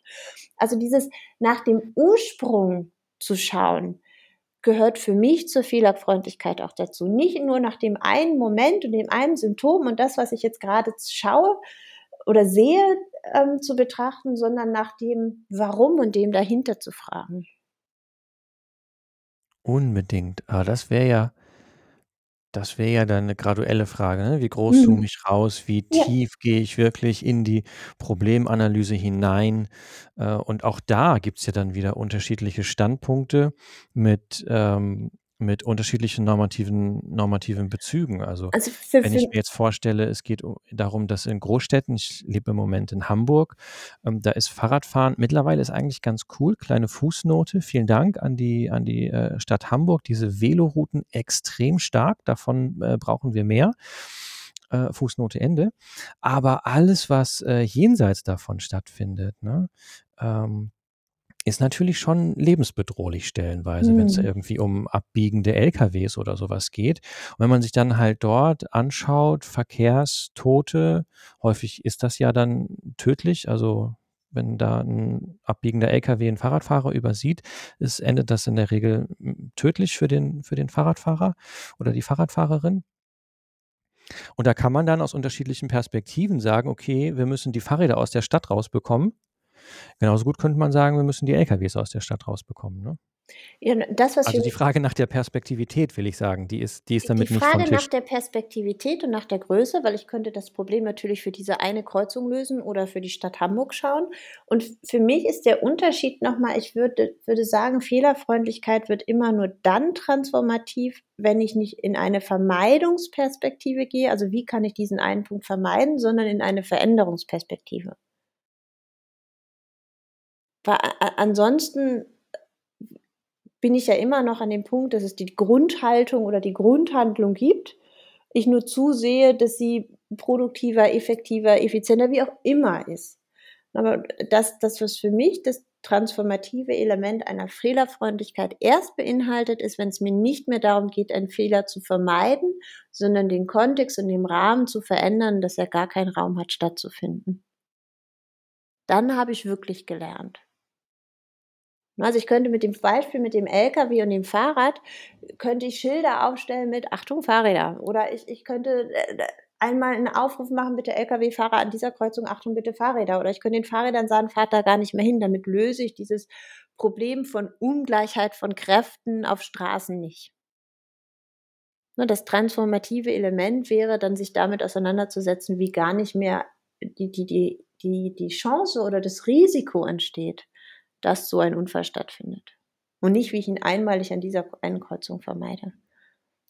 Also dieses nach dem Ursprung zu schauen, gehört für mich zur Fehlerfreundlichkeit auch dazu. Nicht nur nach dem einen Moment und dem einen Symptom und das, was ich jetzt gerade schaue oder sehe, ähm, zu betrachten, sondern nach dem Warum und dem dahinter zu fragen. Unbedingt. Aber das wäre ja das wäre ja dann eine graduelle Frage, ne? Wie groß zoome mhm. ich raus? Wie Ja. tief gehe ich wirklich in die Problemanalyse hinein? Äh, und auch da gibt es ja dann wieder unterschiedliche Standpunkte mit, ähm mit unterschiedlichen normativen normativen Bezügen. Also, Also für wenn ich mir jetzt vorstelle, es geht darum, dass in Großstädten ich lebe im Moment in Hamburg, ähm, da ist Fahrradfahren mittlerweile ist eigentlich ganz cool. Kleine Fußnote, vielen Dank an die an die, äh, Stadt Hamburg. Diese Velorouten extrem stark, davon, äh, brauchen wir mehr. Äh, Fußnote Ende. Aber alles, was, äh, jenseits davon stattfindet, ne, ähm ist natürlich schon lebensbedrohlich stellenweise, mhm. wenn es irgendwie um abbiegende LKWs oder sowas geht. Und wenn man sich dann halt dort anschaut, Verkehrstote, häufig ist das ja dann tödlich, also wenn da ein abbiegender LKW einen Fahrradfahrer übersieht, ist, endet das in der Regel hm, tödlich für den, für den Fahrradfahrer oder die Fahrradfahrerin. Und da kann man dann aus unterschiedlichen Perspektiven sagen, okay, wir müssen die Fahrräder aus der Stadt rausbekommen Genauso gut könnte man sagen, wir müssen die LKWs aus der Stadt rausbekommen. Ne? Ja, das, also die Frage nach der Perspektivität, will ich sagen, die ist, die ist damit die nicht Frage nach der Perspektivität und nach der Größe, weil ich könnte das Problem natürlich für diese eine Kreuzung lösen oder für die Stadt Hamburg schauen. Und für mich ist der Unterschied nochmal, ich würde, würde sagen, Fehlerfreundlichkeit wird immer nur dann transformativ, wenn ich nicht in eine Vermeidungsperspektive gehe, also wie kann ich diesen einen Punkt vermeiden, sondern in eine Veränderungsperspektive. Weil ansonsten bin ich ja immer noch an dem Punkt, dass es die Grundhaltung oder die Grundhandlung gibt. Ich nur zusehe, dass sie produktiver, effektiver, effizienter, wie auch immer ist. Aber das, das was für mich das transformative Element einer Fehlerfreundlichkeit erst beinhaltet, ist, wenn es mir nicht mehr darum geht, einen Fehler zu vermeiden, sondern den Kontext und den Rahmen zu verändern, dass er gar keinen Raum hat stattzufinden. Dann habe ich wirklich gelernt. Also ich könnte mit dem Beispiel mit dem LKW und dem Fahrrad, könnte ich Schilder aufstellen mit Achtung Fahrräder. Oder ich, ich könnte äh, einmal einen Aufruf machen, bitte Lkw-Fahrer an dieser Kreuzung, Achtung, bitte Fahrräder. Oder ich könnte den Fahrrädern sagen, fahrt da gar nicht mehr hin. Damit löse ich dieses Problem von Ungleichheit von Kräften auf Straßen nicht. Ne, das transformative Element wäre dann, sich damit auseinanderzusetzen, wie gar nicht mehr die, die, die, die, die Chance oder das Risiko entsteht, dass so ein Unfall stattfindet. Und nicht, wie ich ihn einmalig an dieser einen Kreuzung vermeide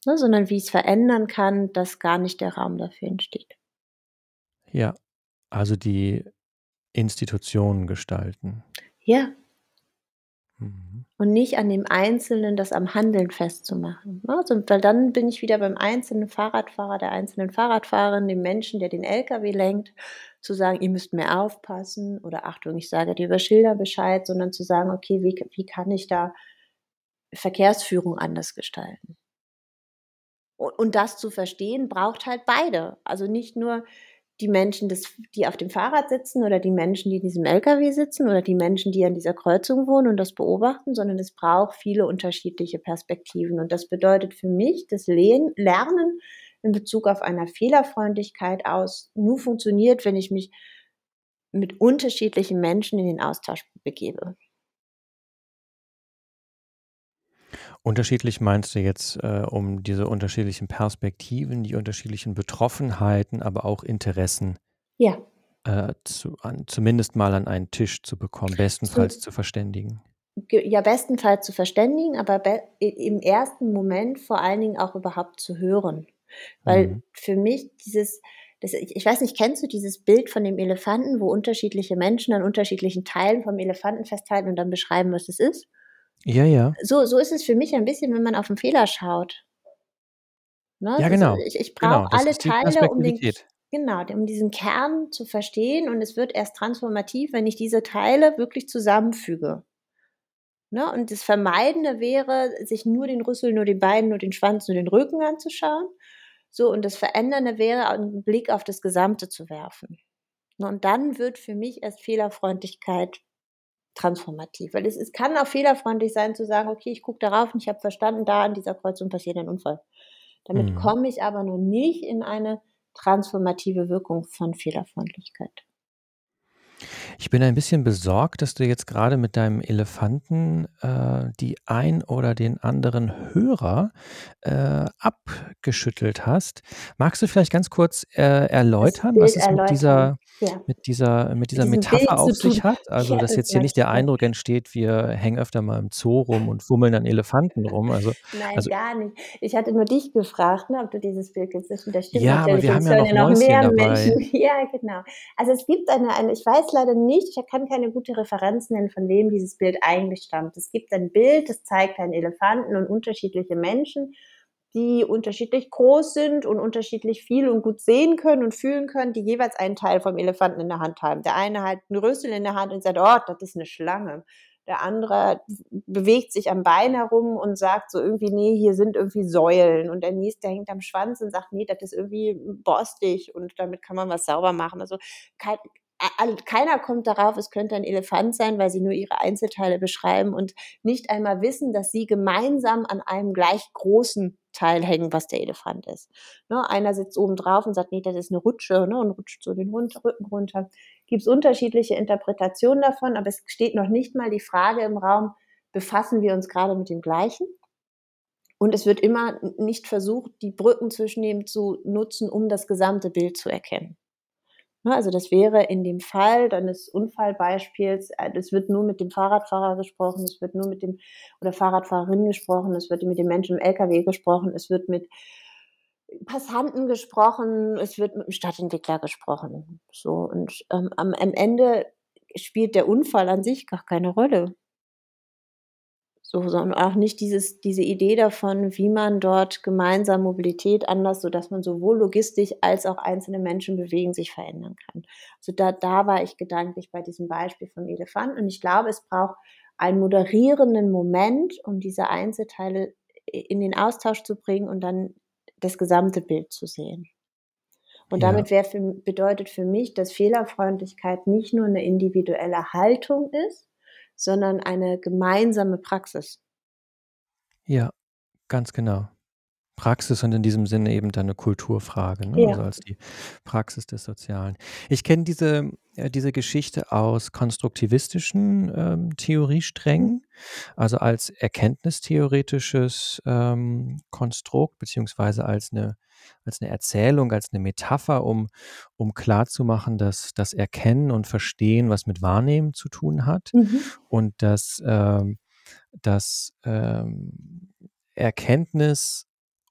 ne, sondern wie ich es verändern kann, dass gar nicht der Raum dafür entsteht. Ja, also die Institutionen gestalten. Ja. Mhm. Und nicht an dem Einzelnen das am Handeln festzumachen. Also, weil dann bin ich wieder beim einzelnen Fahrradfahrer, der einzelnen Fahrradfahrerin, dem Menschen, der den LKW lenkt, zu sagen, ihr müsst mehr aufpassen oder Achtung, ich sage dir über Schilder Bescheid, sondern zu sagen, okay, wie, wie kann ich da Verkehrsführung anders gestalten? Und das zu verstehen, braucht halt beide. Also nicht nur die Menschen, die auf dem Fahrrad sitzen oder die Menschen, die in diesem LKW sitzen oder die Menschen, die an dieser Kreuzung wohnen und das beobachten, sondern es braucht viele unterschiedliche Perspektiven. Und das bedeutet für mich, das Lernen in Bezug auf einer Fehlerfreundlichkeit aus nur funktioniert, wenn ich mich mit unterschiedlichen Menschen in den Austausch begebe. Unterschiedlich meinst du jetzt äh, um diese unterschiedlichen Perspektiven, die unterschiedlichen Betroffenheiten, aber auch Interessen Ja. äh, zu, an, zumindest mal an einen Tisch zu bekommen, bestenfalls zu verständigen. ja, bestenfalls zu verständigen, aber be im ersten Moment vor allen Dingen auch überhaupt zu hören. Weil Mhm. für mich dieses das ich weiß nicht, kennst du dieses Bild von dem Elefanten, wo unterschiedliche Menschen an unterschiedlichen Teilen vom Elefanten festhalten und dann beschreiben, was es ist? Ja, ja. So so ist es für mich ein bisschen, wenn man auf 'n Fehler schaut. Ne? Ja, genau. ich ich Genau, brauche das alle Teile, um den genau, um diesen Kern zu verstehen und es wird erst transformativ, wenn ich diese Teile wirklich zusammenfüge. Ne? Und das Vermeidende wäre, sich nur den Rüssel, nur die Beine, nur den Schwanz, nur den Rücken anzuschauen. So, und das Verändernde wäre, einen Blick auf das Gesamte zu werfen. Ne? Und dann wird für mich erst Fehlerfreundlichkeit transformativ. Weil es, es kann auch fehlerfreundlich sein zu sagen, okay, ich gucke darauf und ich habe verstanden, da an dieser Kreuzung passiert ein Unfall. Damit mhm. komme ich aber noch nicht in eine transformative Wirkung von Fehlerfreundlichkeit. Ich bin ein bisschen besorgt, dass du jetzt gerade mit deinem Elefanten äh, die ein oder den anderen Hörer äh, abgeschüttelt hast. Magst du vielleicht ganz kurz äh, erläutern, was es mit dieser, ja. mit dieser, mit dieser mit Metapher auf sich hat? Also, ja, dass das jetzt hier nicht der Eindruck entsteht, wir hängen öfter mal im Zoo rum und fummeln an Elefanten rum. Also, Nein, also, gar nicht. Ich hatte nur dich gefragt, ne, ob du dieses Bild kennst. Das stimmt ja, aber wir haben ja noch, noch mehr dabei. Menschen. *laughs* Ja, genau. Also es gibt eine, eine, ich weiß leider nicht, ich kann keine gute Referenz nennen, von wem dieses Bild eigentlich stammt. Es gibt ein Bild, das zeigt einen Elefanten und unterschiedliche Menschen, die unterschiedlich groß sind und unterschiedlich viel und gut sehen können und fühlen können, die jeweils einen Teil vom Elefanten in der Hand haben. Der eine hat einen Rüssel in der Hand und sagt, oh, das ist eine Schlange. Der andere bewegt sich am Bein herum und sagt so irgendwie, nee, hier sind irgendwie Säulen. Und der nächste hängt am Schwanz und sagt, nee, das ist irgendwie borstig und damit kann man was sauber machen. Also keiner kommt darauf, es könnte ein Elefant sein, weil sie nur ihre Einzelteile beschreiben und nicht einmal wissen, dass sie gemeinsam an einem gleich großen Teil hängen, was der Elefant ist. Ne, einer sitzt oben drauf und sagt, nee, das ist eine Rutsche ne, und rutscht so den Rücken runter. Gibt es unterschiedliche Interpretationen davon, aber es steht noch nicht mal die Frage im Raum, befassen wir uns gerade mit dem Gleichen? Und es wird immer nicht versucht, die Brücken zwischen dem zu nutzen, um das gesamte Bild zu erkennen. Ne, also das wäre in dem Fall deines Unfallbeispiels, äh, es wird nur mit dem Fahrradfahrer gesprochen, es wird nur mit dem oder Fahrradfahrerin gesprochen, es wird mit dem Menschen im LKW gesprochen, es wird mit Passanten gesprochen, es wird mit dem Stadtentwickler gesprochen. So und ähm, am, am Ende spielt der Unfall an sich gar keine Rolle. So, sondern auch nicht dieses, diese Idee davon, wie man dort gemeinsam Mobilität anders, sodass man sowohl logistisch als auch einzelne Menschen bewegen, sich verändern kann. Also da, da war ich gedanklich bei diesem Beispiel vom Elefant. Und ich glaube, es braucht einen moderierenden Moment, um diese Einzelteile in den Austausch zu bringen und dann das gesamte Bild zu sehen. Und ja. damit für, bedeutet für mich, dass Fehlerfreundlichkeit nicht nur eine individuelle Haltung ist, sondern eine gemeinsame Praxis. Ja, ganz genau. Praxis und in diesem Sinne eben dann 'ne Kulturfrage, ne, Ja. also als die Praxis des Sozialen. Ich kenne diese äh, diese Geschichte aus konstruktivistischen, ähm. Theoriesträngen, also als erkenntnistheoretisches, ähm, Konstrukt beziehungsweise als 'ne als 'ne Erzählung, als 'ne Metapher, um um klarzumachen, dass das Erkennen und Verstehen was mit Wahrnehmen zu tun hat Mhm. und dass, ähm dass, ähm, Erkenntnis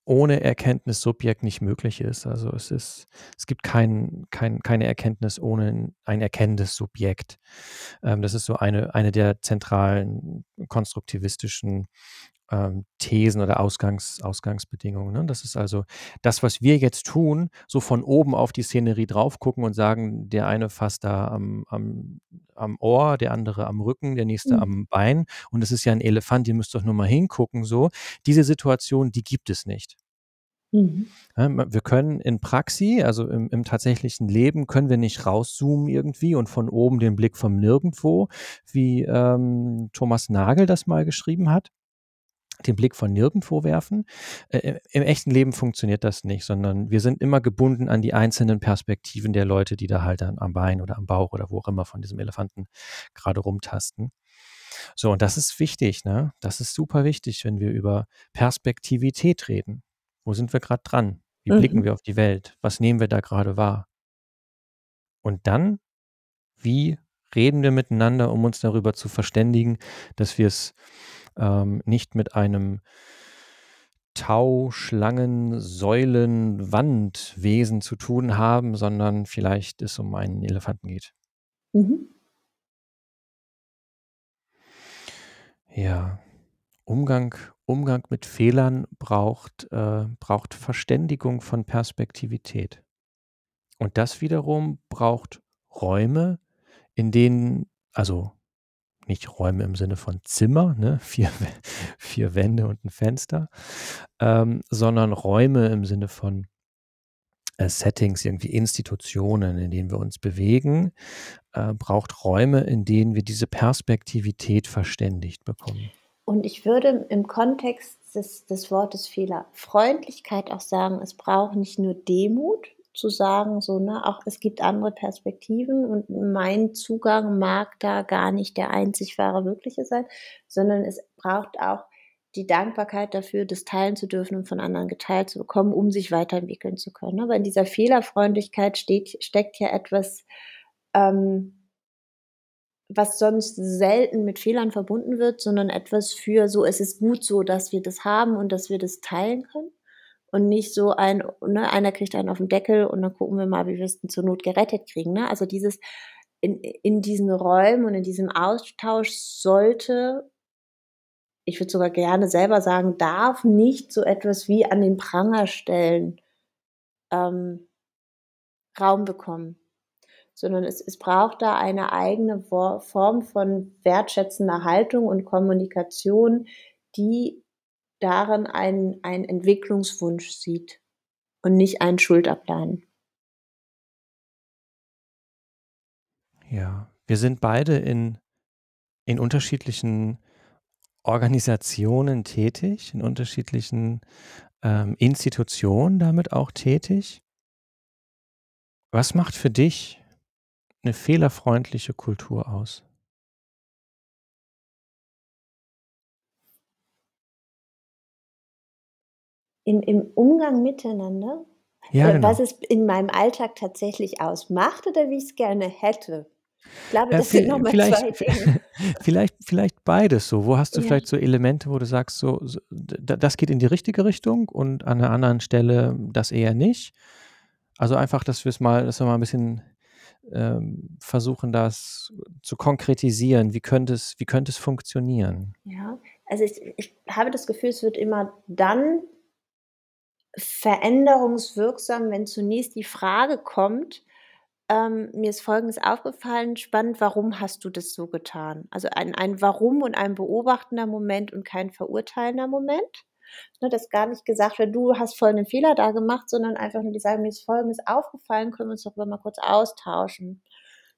ohne Erkenntnissubjekt nicht möglich ist. Also, es ist es gibt kein kein keine Erkenntnis ohne ein erkennendes Subjekt. Ähm, das ist so eine eine der zentralen konstruktivistischen, ähm, Thesen oder Ausgangs Ausgangsbedingungen, ne? Das ist also das, was wir jetzt tun, so von oben auf die Szenerie drauf gucken und sagen, der eine fasst da am am am Ohr, der andere am Rücken, der nächste Mhm. am Bein und es ist ja 'n Elefant, ihr müsst doch nur mal hingucken so. Diese Situation, die gibt es nicht. Mhm. Ja, wir können in Praxi, also im im tatsächlichen Leben können wir nicht rauszoomen irgendwie und von oben den Blick vom Nirgendwo, wie, ähm, Thomas Nagel das mal geschrieben hat, den Blick von nirgendwo werfen. Äh, im echten Leben funktioniert das nicht, sondern wir sind immer gebunden an die einzelnen Perspektiven der Leute, die da halt dann am Bein oder am Bauch oder wo auch immer von diesem Elefanten grade rumtasten. So, und das ist wichtig, ne? Das ist super wichtig, wenn wir über Perspektivität reden. Wo sind wir grad dran? Wie blicken Mhm. wir auf die Welt? Was nehmen wir da grade wahr? Und dann, wie reden wir miteinander, um uns darüber zu verständigen, dass wir's, ähm, nicht mit einem Tau, Schlangen, Säulen, Wandwesen zu tun haben, sondern vielleicht es um einen Elefanten geht. Mhm. Ja, Umgang Umgang mit Fehlern braucht äh, braucht Verständigung von Perspektivität. Und das wiederum braucht Räume, in denen also nicht Räume im Sinne von Zimmer, ne, 4 Wä 4 Wände und 'n Fenster, ähm, sondern Räume im Sinne von äh, Settings, irgendwie Institutionen, in denen wir uns bewegen, äh, braucht Räume, in denen wir diese Perspektivität verständigt bekommen. Und ich würde im Kontext des des Wortes Fehler Freundlichkeit auch sagen, es braucht nicht nur Demut zu sagen, so, ne, auch es gibt andere Perspektiven und mein Zugang mag da gar nicht der einzig wahre wirkliche sein, sondern es braucht auch die Dankbarkeit dafür, das teilen zu dürfen und von anderen geteilt zu bekommen, um sich weiterentwickeln zu können, ne? Weil in dieser Fehlerfreundlichkeit steht steckt ja etwas, ähm was sonst selten mit Fehlern verbunden wird, sondern etwas für so: „Es ist gut so, dass wir das haben und dass wir das teilen können.“ Und nicht so ein ne, einer kriegt einen auf 'n Deckel und dann gucken wir mal, wie wir's denn zur Not gerettet kriegen, ne? Also, dieses in in diesen Räumen und in diesem Austausch sollte ich würde sogar gerne selber sagen, darf nicht so etwas wie an den Pranger stellen, ähm Raum bekommen, sondern es es braucht da eine eigene Form von wertschätzender Haltung und Kommunikation, die darin einen einen Entwicklungswunsch sieht und nicht ein Schuld-Abladen. Ja, wir sind beide in in unterschiedlichen Organisationen tätig, in unterschiedlichen, ähm, Institutionen damit auch tätig. Was macht für dich 'ne fehlerfreundliche Kultur aus? Im im Umgang miteinander? Ja, Äh, was genau. es in meinem Alltag tatsächlich ausmacht oder wie ich's gerne hätte? Ich glaube, Äh, das sind vi noch mal vielleicht 2 *laughs* Dinge. vielleicht vielleicht beides so. Wo hast du Ja. vielleicht so Elemente, wo du sagst, so so das geht in die richtige Richtung und an 'ner anderen Stelle das eher nicht? Also, einfach, dass wir's mal dass wir mal 'n bisschen, ähm, versuchen, das zu konkretisieren. Wie könnte es wie könnte es funktionieren? Ja, also, ich ich habe das Gefühl, es wird immer dann veränderungswirksam, wenn zunächst die Frage kommt, ähm: „Mir ist Folgendes aufgefallen, spannend, warum hast du das so getan?“ Also, ein ein Warum und ein beobachtender Moment und kein verurteilender Moment, ne, dass gar nicht gesagt wird: „Du hast folgenden Fehler da gemacht“, sondern einfach nur die sagen: „Mir ist Folgendes aufgefallen, können wir uns darüber mal kurz austauschen?“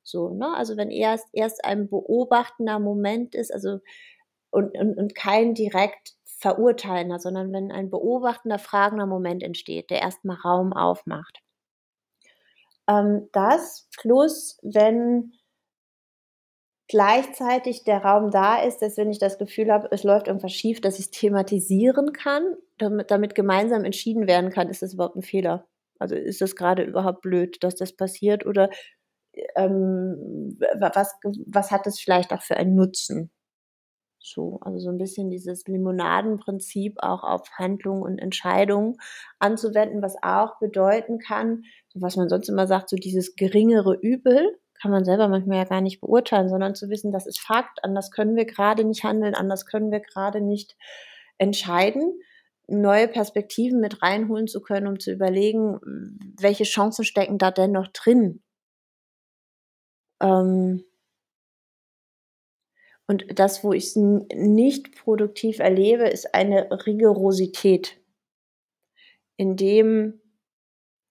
So, ne? Also, wenn erst erst ein beobachtender Moment ist, also und und und kein direkt verurteilender, sondern wenn ein beobachtender, fragender Moment entsteht, der erst mal Raum aufmacht. Ähm, das plus wenn gleichzeitig der Raum da ist, dass wenn ich das Gefühl habe, es läuft irgendwas schief, dass ich's thematisieren kann, damit damit gemeinsam entschieden werden kann, ist das überhaupt 'n Fehler? Also, ist das grade überhaupt blöd, dass das passiert oder, ähm, wa was was hat das vielleicht auch für einen Nutzen? So, also, so 'n bisschen dieses Limonadenprinzip auch auf Handlungen und Entscheidungen anzuwenden, was auch bedeuten kann, was man sonst immer sagt, so dieses geringere Übel kann man selber manchmal ja gar nicht beurteilen, sondern zu wissen, das ist Fakt, anders können wir grade nicht handeln, anders können wir grade nicht entscheiden, neue Perspektiven mit reinholen zu können, um zu überlegen, welche Chancen stecken da denn noch drin? Ähm und das, wo ich's n nicht produktiv erlebe, ist eine Rigorosität in dem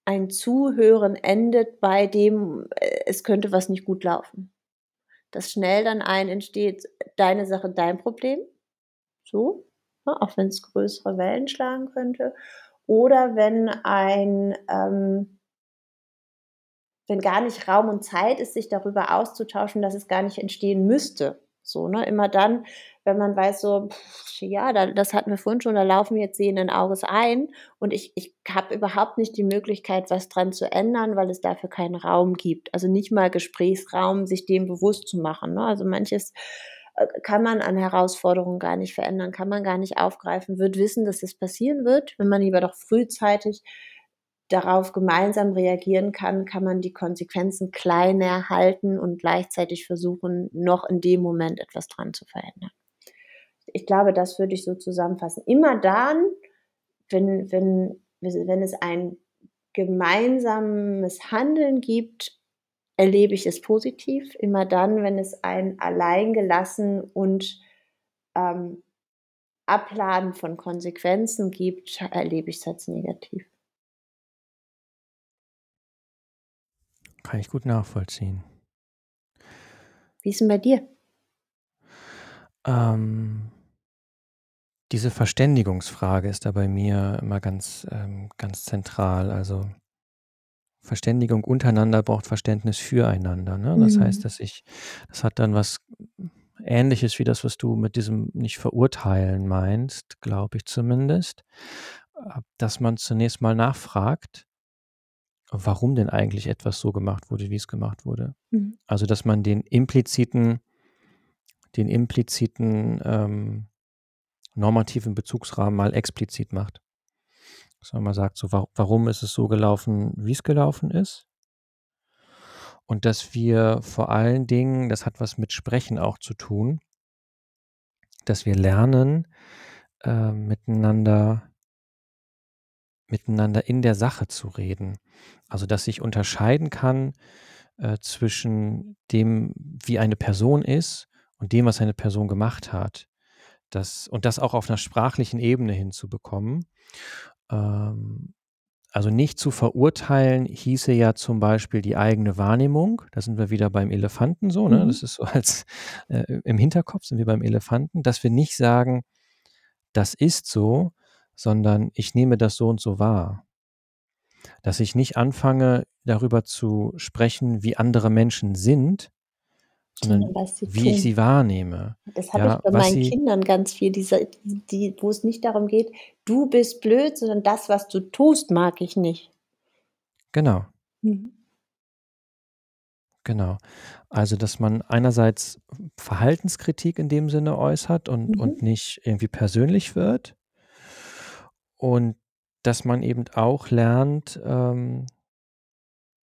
ein Zuhören endet bei dem, äh, es könnte was nicht gut laufen. Dass schnell dann ein entsteht, deine Sache, dein Problem, so, ne, auch wenn's größere Wellen schlagen könnte. Oder wenn ein, ähm wenn gar nicht Raum und Zeit ist, sich darüber auszutauschen, dass es gar nicht entstehen müsste. So, ne? Immer dann, wenn man weiß so, ja, da das hatten wir vorhin schon, da laufen wir jetzt sehenden Auges ein und ich ich habe überhaupt nicht die Möglichkeit, was dran zu ändern, weil es dafür keinen Raum gibt. Also, nicht mal Gesprächsraum, sich dem bewusst zu machen, ne? Also, manches, äh, kann man an Herausforderungen gar nicht verändern, kann man gar nicht aufgreifen, wird wissen, dass es passieren wird. Wenn man lieber doch frühzeitig darauf gemeinsam reagieren kann, kann man die Konsequenzen kleiner halten und gleichzeitig versuchen, noch in dem Moment etwas dran zu verändern. Ich glaube, das würde ich so zusammenfassen. Immer dann, wenn wenn wenn es ein gemeinsames Handeln gibt, erlebe ich es positiv. Immer dann, wenn es ein alleingelassen und, ähm, Abladen von Konsequenzen gibt, erlebe ich's als negativ. Kann ich gut nachvollziehen. Wie ist 'n bei dir? Ähm diese Verständigungsfrage ist da bei mir immer ganz ähm, ganz zentral. Also, Verständigung untereinander braucht Verständnis füreinander, ne? Das heißt, Mhm. dass ich das hat dann was Ähnliches wie das, was du mit diesem nicht verurteilen meinst, glaube ich zumindest, dass man zunächst mal nachfragt warum denn eigentlich etwas so gemacht wurde, wie's gemacht wurde. Mhm. Also, dass man den impliziten den impliziten, ähm, normativen Bezugsrahmen mal explizit macht. Dass man mal sagt, so: „Wa warum ist es so gelaufen, wie's gelaufen ist?“ Und dass wir vor allen Dingen das hat was mit Sprechen auch zu tun dass wir lernen, äh, miteinander miteinander in der Sache zu reden. Also, dass ich unterscheiden kann, äh, zwischen dem, wie eine Person ist und dem, was eine Person gemacht hat. Das und das auch auf 'ner sprachlichen Ebene hinzubekommen. Ähm, also, nicht zu verurteilen hieße ja zum Beispiel die eigene Wahrnehmung. Da sind wir wieder beim Elefanten so, ne? Das Mhm. ist so als äh, im Hinterkopf sind wir beim Elefanten, dass wir nicht sagen: „Das ist so“, sondern „ich nehme das so und so wahr.“ Dass ich nicht anfange, darüber zu sprechen, wie andere Menschen sind, Sondern wie ich tun. sie wahrnehme. Das habe ich Ja, bei was meinen sie Kindern ganz viel, diese die wo es nicht darum geht: „Du bist blöd“, sondern „das, was du tust, mag ich nicht.“ Genau. Mhm. Genau. Also, dass man einerseits Verhaltenskritik in dem Sinne äußert und und Mhm. nicht irgendwie persönlich wird. Und dass man eben auch lernt, ähm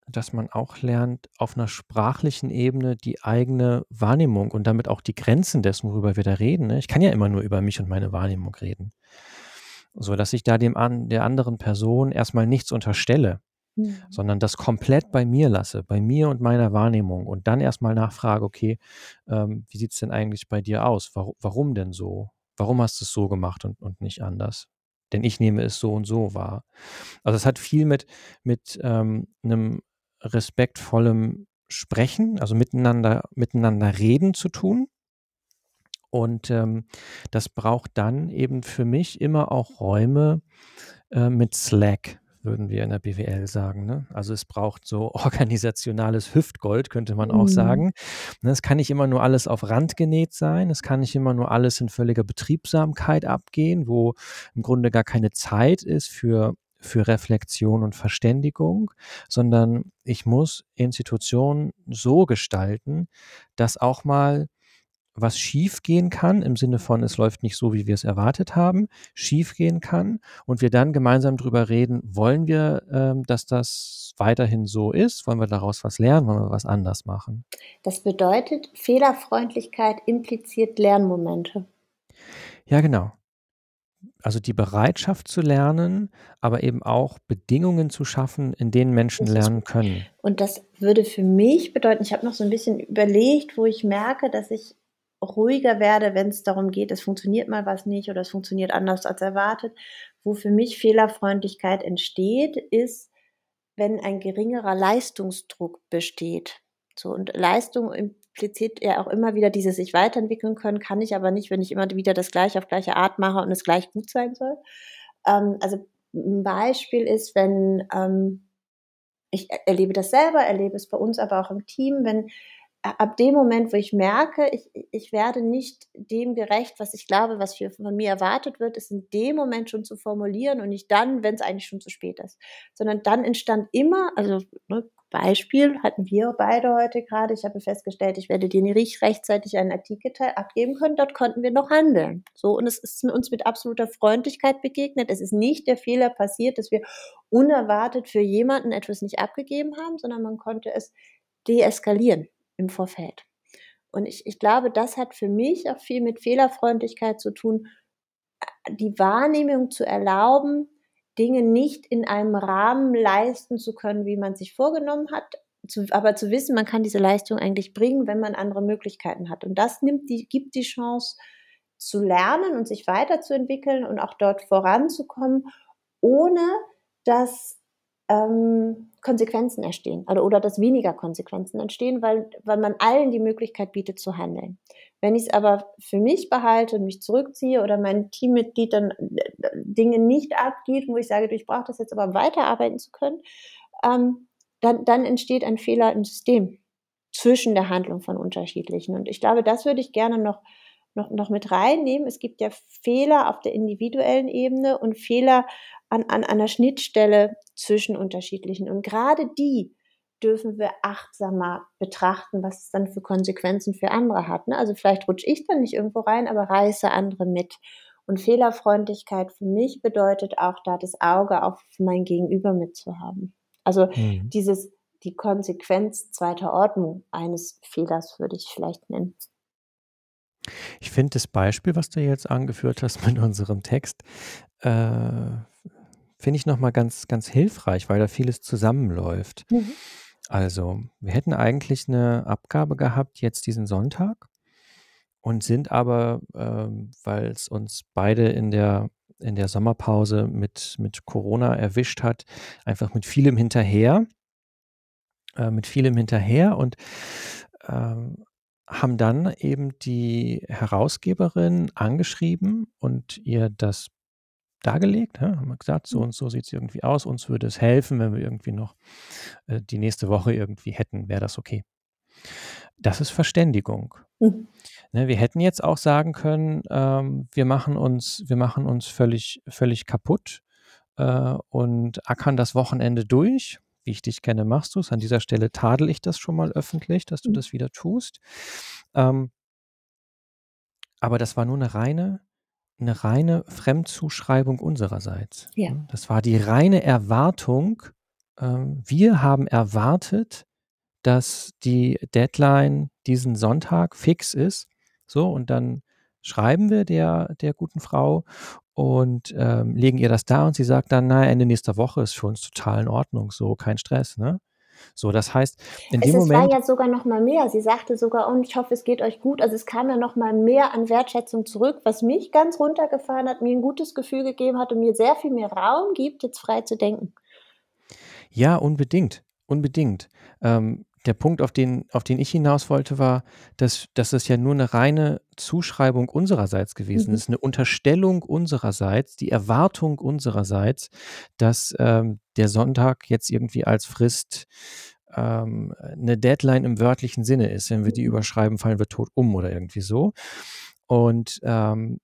dass man auch lernt, auf 'ner sprachlichen Ebene die eigene Wahrnehmung und damit auch die Grenzen dessen, worüber wir da reden, ne? Ich kann ja immer nur über mich und meine Wahrnehmung reden. So, dass ich da dem an der anderen Person erst mal nichts unterstelle, Mhm. sondern das komplett bei mir lasse, bei mir und meiner Wahrnehmung und dann erst mal nachfrage: „Okay, ähm, wie sieht's denn eigentlich bei dir aus? Waru warum denn so? Warum hast du's so gemacht und und nicht anders? Denn ich nehme es so und so wahr.“ Also, es hat viel mit mit, ähm, 'nem respektvollem Sprechen, also miteinander, miteinander reden zu tun. Und ähm, das braucht dann eben für mich immer auch Räume äh, mit Slack, würden wir in der BWL sagen. Ne? Also es braucht so *laughs* organisationales Hüftgold, könnte man auch Mhm. sagen. Ne, Es kann nicht immer nur alles auf Rand genäht sein, es kann nicht immer nur alles in völliger Betriebsamkeit abgehen, wo im Grunde gar keine Zeit ist für für Reflexion und Verständigung, sondern ich muss Institutionen so gestalten, dass auch mal was schiefgehen kann, im Sinne von, es läuft nicht so, wie wir es erwartet haben, schiefgehen kann und wir dann gemeinsam drüber reden, wollen wir, ähm, dass das weiterhin so ist? Wollen wir daraus was lernen? Wollen wir was anders machen? Das bedeutet, Fehlerfreundlichkeit impliziert Lernmomente. Ja, genau. Also die Bereitschaft zu lernen, aber eben auch Bedingungen zu schaffen, in denen Menschen lernen können. Und das würde für mich bedeuten ich habe noch so 'n bisschen überlegt, wo ich merke, dass ich ruhiger werde, wenn's darum geht, es funktioniert mal was nicht oder es funktioniert anders als erwartet. Wo für mich Fehlerfreundlichkeit entsteht, ist, wenn ein geringerer Leistungsdruck besteht. So, und Leistung impliziert ja auch immer wieder dieses sich weiterentwickeln können, kann ich aber nicht, wenn ich immer wieder das Gleiche auf gleiche Art mache und es gleich gut sein soll. Ähm, also 'n Beispiel ist, wenn, ähm ich erlebe das selber, erlebe es bei uns aber auch im Team, wenn ab dem Moment, wo ich merke, ich ich werde nicht dem gerecht, was ich glaube, was von mir erwartet wird, es in dem Moment schon zu formulieren und nicht dann, wenn's eigentlich schon zu spät ist. Sondern dann entstand immer also, ne, Beispiel hatten wir beide heute grade. Ich habe festgestellt, ich werde dir nicht rechtzeitig einen Artikel abgeben können. Dort konnten wir noch handeln. So, und es ist uns mit absoluter Freundlichkeit begegnet. Es ist nicht der Fehler passiert, dass wir unerwartet für jemanden etwas nicht abgegeben haben, sondern man konnte es deeskalieren im Vorfeld. Und ich ich glaube, das hat für mich auch viel mit Fehlerfreundlichkeit zu tun, a die Wahrnehmung zu erlauben, Dinge nicht in einem Rahmen leisten zu können, wie man sich vorgenommen hat, zu aber zu wissen, man kann diese Leistung eigentlich bringen, wenn man andere Möglichkeiten hat. Und das nimmt die gibt die Chance zu lernen und sich weiterzuentwickeln und auch dort voranzukommen, ohne dass, ähm, Konsequenzen entstehen oder oder dass weniger Konsequenzen entstehen, weil weil man allen die Möglichkeit bietet zu handeln. Wenn ich's aber für mich behalte und mich zurückziehe oder mein Teammitglied dann Dinge nicht abgibt, wo ich sage: „Du, ich brauche das jetzt aber, weiterarbeiten zu können“, ähm, dann dann entsteht ein Fehler im System zwischen der Handlung von Unterschiedlichen. Und ich glaube, das würde ich gerne noch noch noch mit reinnehmen. Es gibt ja Fehler auf der individuellen Ebene und Fehler an an einer Schnittstelle zwischen Unterschiedlichen. Und grade die dürfen wir achtsamer betrachten, was es dann für Konsequenzen für andere hat, ne? Also, vielleicht rutsche ich dann nicht irgendwo rein, aber reiße andere mit. Und Fehlerfreundlichkeit für mich bedeutet auch, da das Auge auf mein Gegenüber mit zu haben. Also, Mhm. dieses die Konsequenz zweiter Ordnung eines Fehlers würde ich vielleicht nennen. Ich finde das Beispiel, was du jetzt angeführt hast mit unserem Text, äh, finde ich noch mal ganz ganz hilfreich, weil da vieles zusammenläuft. Mhm. Also, wir hätten eigentlich 'ne Abgabe gehabt jetzt diesen Sonntag und sind aber, ähm, weil's uns beide in der in der Sommerpause mit mit Corona erwischt hat, einfach mit vielem hinterher äh, mit vielem hinterher und, ähm, haben dann eben die Herausgeberin angeschrieben und ihr das dargelegt, ne? Haben wir gesagt: „So Mhm. und so sieht's irgendwie aus. Uns würde es helfen, wenn wir irgendwie noch, äh, die nächste Woche irgendwie hätten. Wäre das okay?“ Das ist Verständigung. Mhm. Ne, wir hätten jetzt auch sagen können, ähm, wir machen uns wir machen uns völlig völlig kaputt, äh, und ackern das Wochenende durch. Wie ich dich kenne, machst du's. An dieser Stelle tadele ich das schon mal öffentlich, dass du Mhm. das wieder tust. Ähm aber das war nur 'ne reine 'ne reine Fremdzuschreibung unsererseits, Ja. ne? Das war die reine Erwartung. Ähm, wir haben erwartet, dass die Deadline diesen Sonntag fix ist. So, und dann schreiben wir der der guten Frau und, ähm, legen ihr das dar und sie sagt dann: „Na, Ende nächster Woche ist für uns total in Ordnung, so, kein Stress“, ne? So, das heißt, in Es dem es war Moment ja sogar noch mal mehr. Sie sagte sogar: „Und ich hoffe, es geht euch gut.“ Also, es kam ja noch mal mehr an Wertschätzung zurück, was mich ganz runtergefahren hat, mir 'n gutes Gefühl gegeben hat und mir sehr viel mehr Raum gibt, jetzt frei zu denken. Ja, unbedingt, unbedingt. Ähm, der Punkt, auf den auf den ich hinaus wollte, war, dass dass es ja nur 'ne reine Zuschreibung unsererseits gewesen Mhm. ist, 'ne Unterstellung unsererseits, die Erwartung unsererseits, dass, ähm, der Sonntag jetzt irgendwie als Frist, ähm, 'ne Deadline im wörtlichen Sinne ist. Wenn wir die Mhm. überschreiben, fallen wir tot um oder irgendwie so. Und, ähm,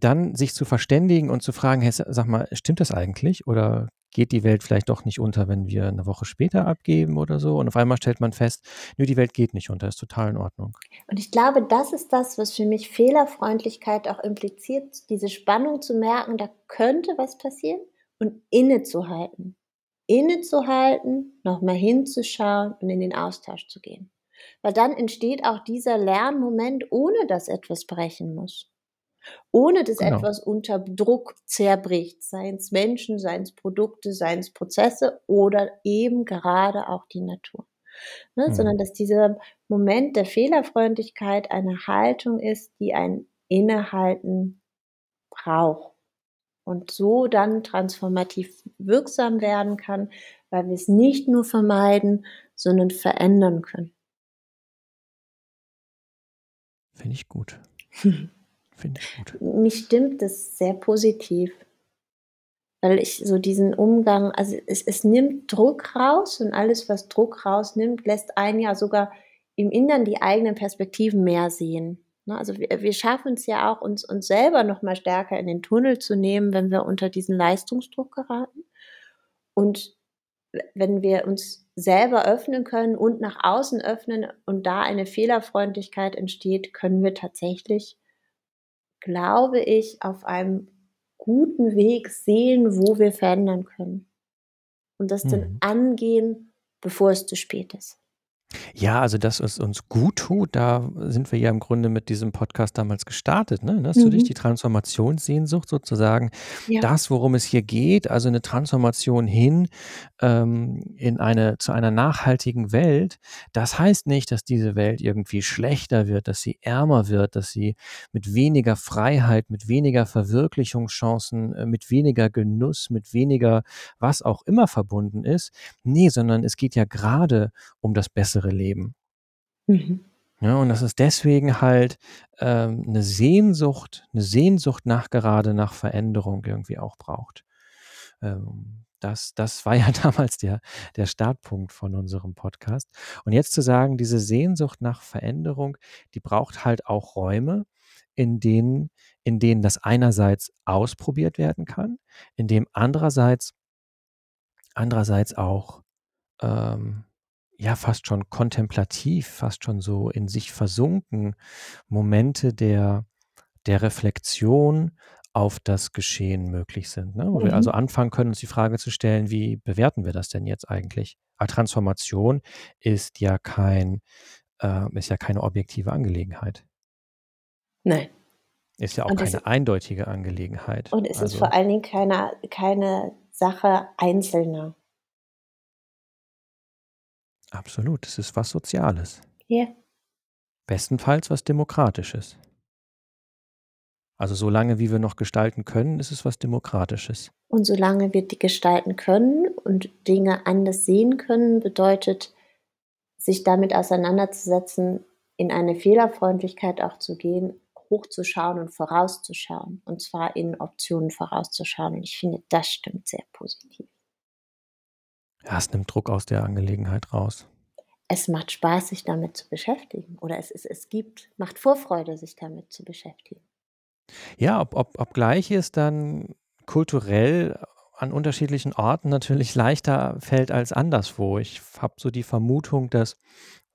dann sich zu verständigen und zu fragen: „Hey, sag mal, stimmt das eigentlich oder geht die Welt vielleicht doch nicht unter, wenn wir 'ne Woche später abgeben oder so?“ Und auf einmal stellt man fest: „Nö, die Welt geht nicht unter, ist total in Ordnung.“ Und ich glaube, das ist das, was für mich Fehlerfreundlichkeit auch impliziert, diese Spannung zu merken, da könnte was passieren und innezuhalten. Innezuhalten, noch mal hinzuschauen und in den Austausch zu gehen. Weil dann entsteht auch dieser Lernmoment, ohne dass etwas brechen muss. Ohne dass Genau. etwas unter Druck zerbricht, seien's Menschen, seien's Produkte, seien's Prozesse oder eben gerade auch die Natur. Ne, Mhm. sondern dass dieser Moment der Fehlerfreundlichkeit eine Haltung ist, die ein Innehalten braucht und so dann transformativ wirksam werden kann, weil wir's nicht nur vermeiden, sondern verändern können. Finde ich gut. *laughs* Finde ich gut. Mich stimmt das sehr positiv. Weil ich so diesen Umgang also, es es nimmt Druck raus und alles, was Druck rausnimmt, lässt einen ja sogar im Inneren die eigenen Perspektiven mehr sehen, ne? Also, wir wir schaffen's ja auch, uns uns selber noch mal stärker in den Tunnel zu nehmen, wenn wir unter diesen Leistungsdruck geraten. Und we wenn wir uns selber öffnen können und nach außen öffnen und da eine Fehlerfreundlichkeit entsteht, können wir tatsächlich glaube ich, auf einem guten Weg sehen, wo wir verändern können. Und das dann Mhm. angehen, bevor es zu spät ist. Ja, also, dass es uns guttut, da sind wir ja im Grunde mit diesem Podcast damals gestartet, ne? Erinnerst du dich? Mhm. Die Transformationssehnsucht sozusagen. Ja. Das, worum es hier geht, also, 'ne Transformation hin, ähm, in eine zu einer nachhaltigen Welt. Das heißt nicht, dass diese Welt irgendwie schlechter wird, dass sie ärmer wird, dass sie mit weniger Freiheit, mit weniger Verwirklichungschancen, äh, mit weniger Genuss, mit weniger was auch immer verbunden ist. Ne, sondern es geht ja grade um das bessere Leben. Mhm. Ja, und das ist deswegen halt, ähm, 'ne Sehnsucht 'ne Sehnsucht nach gerade nach Veränderung irgendwie auch braucht. Ähm, das das war ja *laughs* damals der der Startpunkt von unserem Podcast. Und jetzt zu sagen, diese Sehnsucht nach Veränderung, die braucht halt auch Räume, in denen in denen das einerseits ausprobiert werden kann, in dem andererseits andererseits auch, ähm, ja, fast schon kontemplativ, fast schon so in sich versunken Momente der der Reflexion auf das Geschehen möglich sind, ne? Wo wir also Mhm. anfangen können, uns die Frage zu stellen: „Wie bewerten wir das denn jetzt eigentlich?“ Weil Transformation ist ja kein äh, ist ja keine objektive Angelegenheit. Nein. Ist ja auch keine eindeutige Angelegenheit. und es ist Also vor allen Dingen keine keine Sache Einzelner. Absolut, es ist was Soziales. Ja. Bestenfalls was Demokratisches. Also, solange wie wir noch gestalten können, ist es was Demokratisches. Und solange wir die gestalten können und Dinge anders sehen können, bedeutet, sich damit auseinanderzusetzen, in eine Fehlerfreundlichkeit auch zu gehen, hochzuschauen und vorauszuschauen, und zwar in Optionen vorauszuschauen. Und ich finde, das stimmt sehr positiv. Ja, es nimmt Druck aus der Angelegenheit raus. Es macht Spaß, sich damit zu beschäftigen oder es es es gibt macht Vorfreude, sich damit zu beschäftigen. Ja, ob ob obgleich es dann kulturell an unterschiedlichen Orten natürlich *laughs* leichter fällt als anderswo. Ich habe so die Vermutung, dass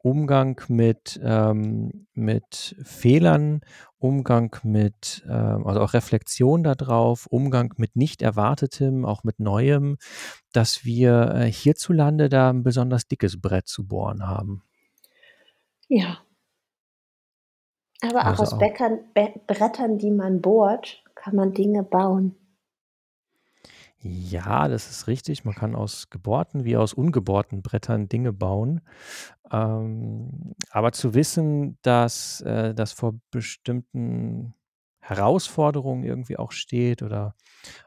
Umgang mit ähm, mit Fehlern, Umgang mit ähm, also, auch Reflexion da drauf, Umgang mit nicht Erwartetem, auch mit Neuem, dass wir, äh, hierzulande da 'n besonders dickes Brett zu bohren haben. Ja. Aber auch Also, aus auch Bäckern Bre Brettern, die man bohrt, kann man Dinge bauen. Ja, das ist richtig. Man kann aus gebohrten wie aus ungebohrten Brettern Dinge bauen. Ähm, aber zu wissen, dass äh, das vor bestimmten Herausforderungen irgendwie auch steht oder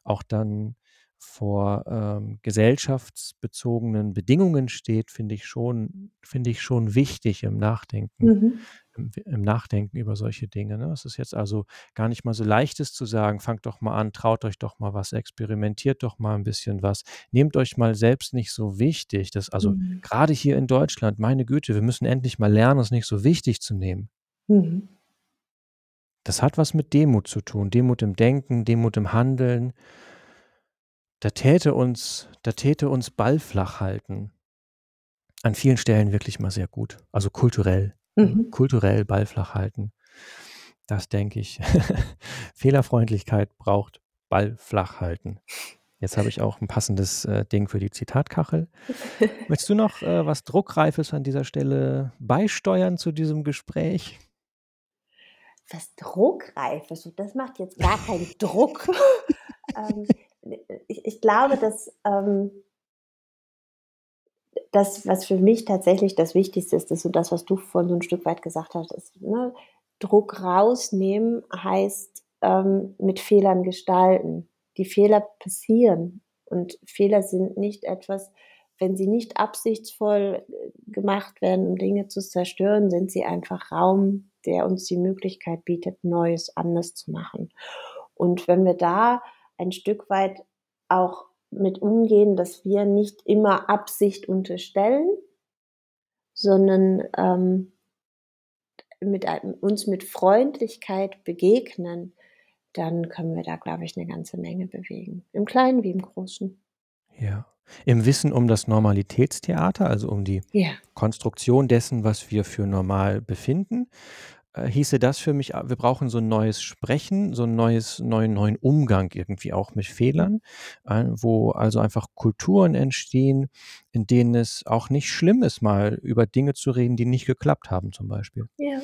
auch dann vor ähm, gesellschaftsbezogenen Bedingungen steht, finde ich schon, ich schon wichtig im Nachdenken, Mhm. Im, im Nachdenken über solche Dinge. Ne? Es ist jetzt also gar nicht mal so leichtes zu sagen, fangt doch mal an, traut euch doch mal was, experimentiert doch mal ein bisschen was, nehmt euch mal selbst nicht so wichtig. Das, also Mhm. gerade hier in Deutschland, meine Güte, wir müssen endlich mal lernen, es nicht so wichtig zu nehmen. Mhm. Das hat was mit Demut zu tun, Demut im Denken, Demut im Handeln. Da täte uns, da täte uns Ball flach halten. An vielen Stellen wirklich mal sehr gut. Also kulturell. Mhm. Kulturell Ball flach halten. Das denke ich. *laughs* Fehlerfreundlichkeit braucht Ball flach halten. Jetzt habe ich auch ein passendes äh, Ding für die Zitatkachel. *laughs* Möchtest du noch äh, was Druckreifes an dieser Stelle beisteuern zu diesem Gespräch? Was Druckreifes, das macht jetzt gar keinen Druck. *laughs* ähm, ich, ich glaube, dass ähm, das, was für mich tatsächlich das Wichtigste ist, ist so das, was du vorhin so ein Stück weit gesagt hast, ist, ne, Druck rausnehmen heißt ähm, mit Fehlern gestalten. Die Fehler passieren und Fehler sind nicht etwas, wenn sie nicht absichtsvoll äh, gemacht werden, um Dinge zu zerstören, sind sie einfach Raum, der uns die Möglichkeit bietet, Neues anders zu machen. Und wenn wir da ein Stück weit auch mit umgehen, dass wir nicht immer Absicht unterstellen, sondern ähm, mit uns mit Freundlichkeit begegnen, dann können wir da, glaube ich, eine ganze Menge bewegen. Im Kleinen wie im Großen. Ja. Im Wissen um das Normalitätstheater, also um die Ja. Konstruktion dessen, was wir für normal befinden, hieße das für mich, wir brauchen so ein neues Sprechen, so ein neues, neuen, neuen Umgang irgendwie auch mit Fehlern, äh, wo also einfach Kulturen entstehen, in denen es auch nicht schlimm ist, mal über Dinge zu reden, die nicht geklappt haben, zum Beispiel. Ja.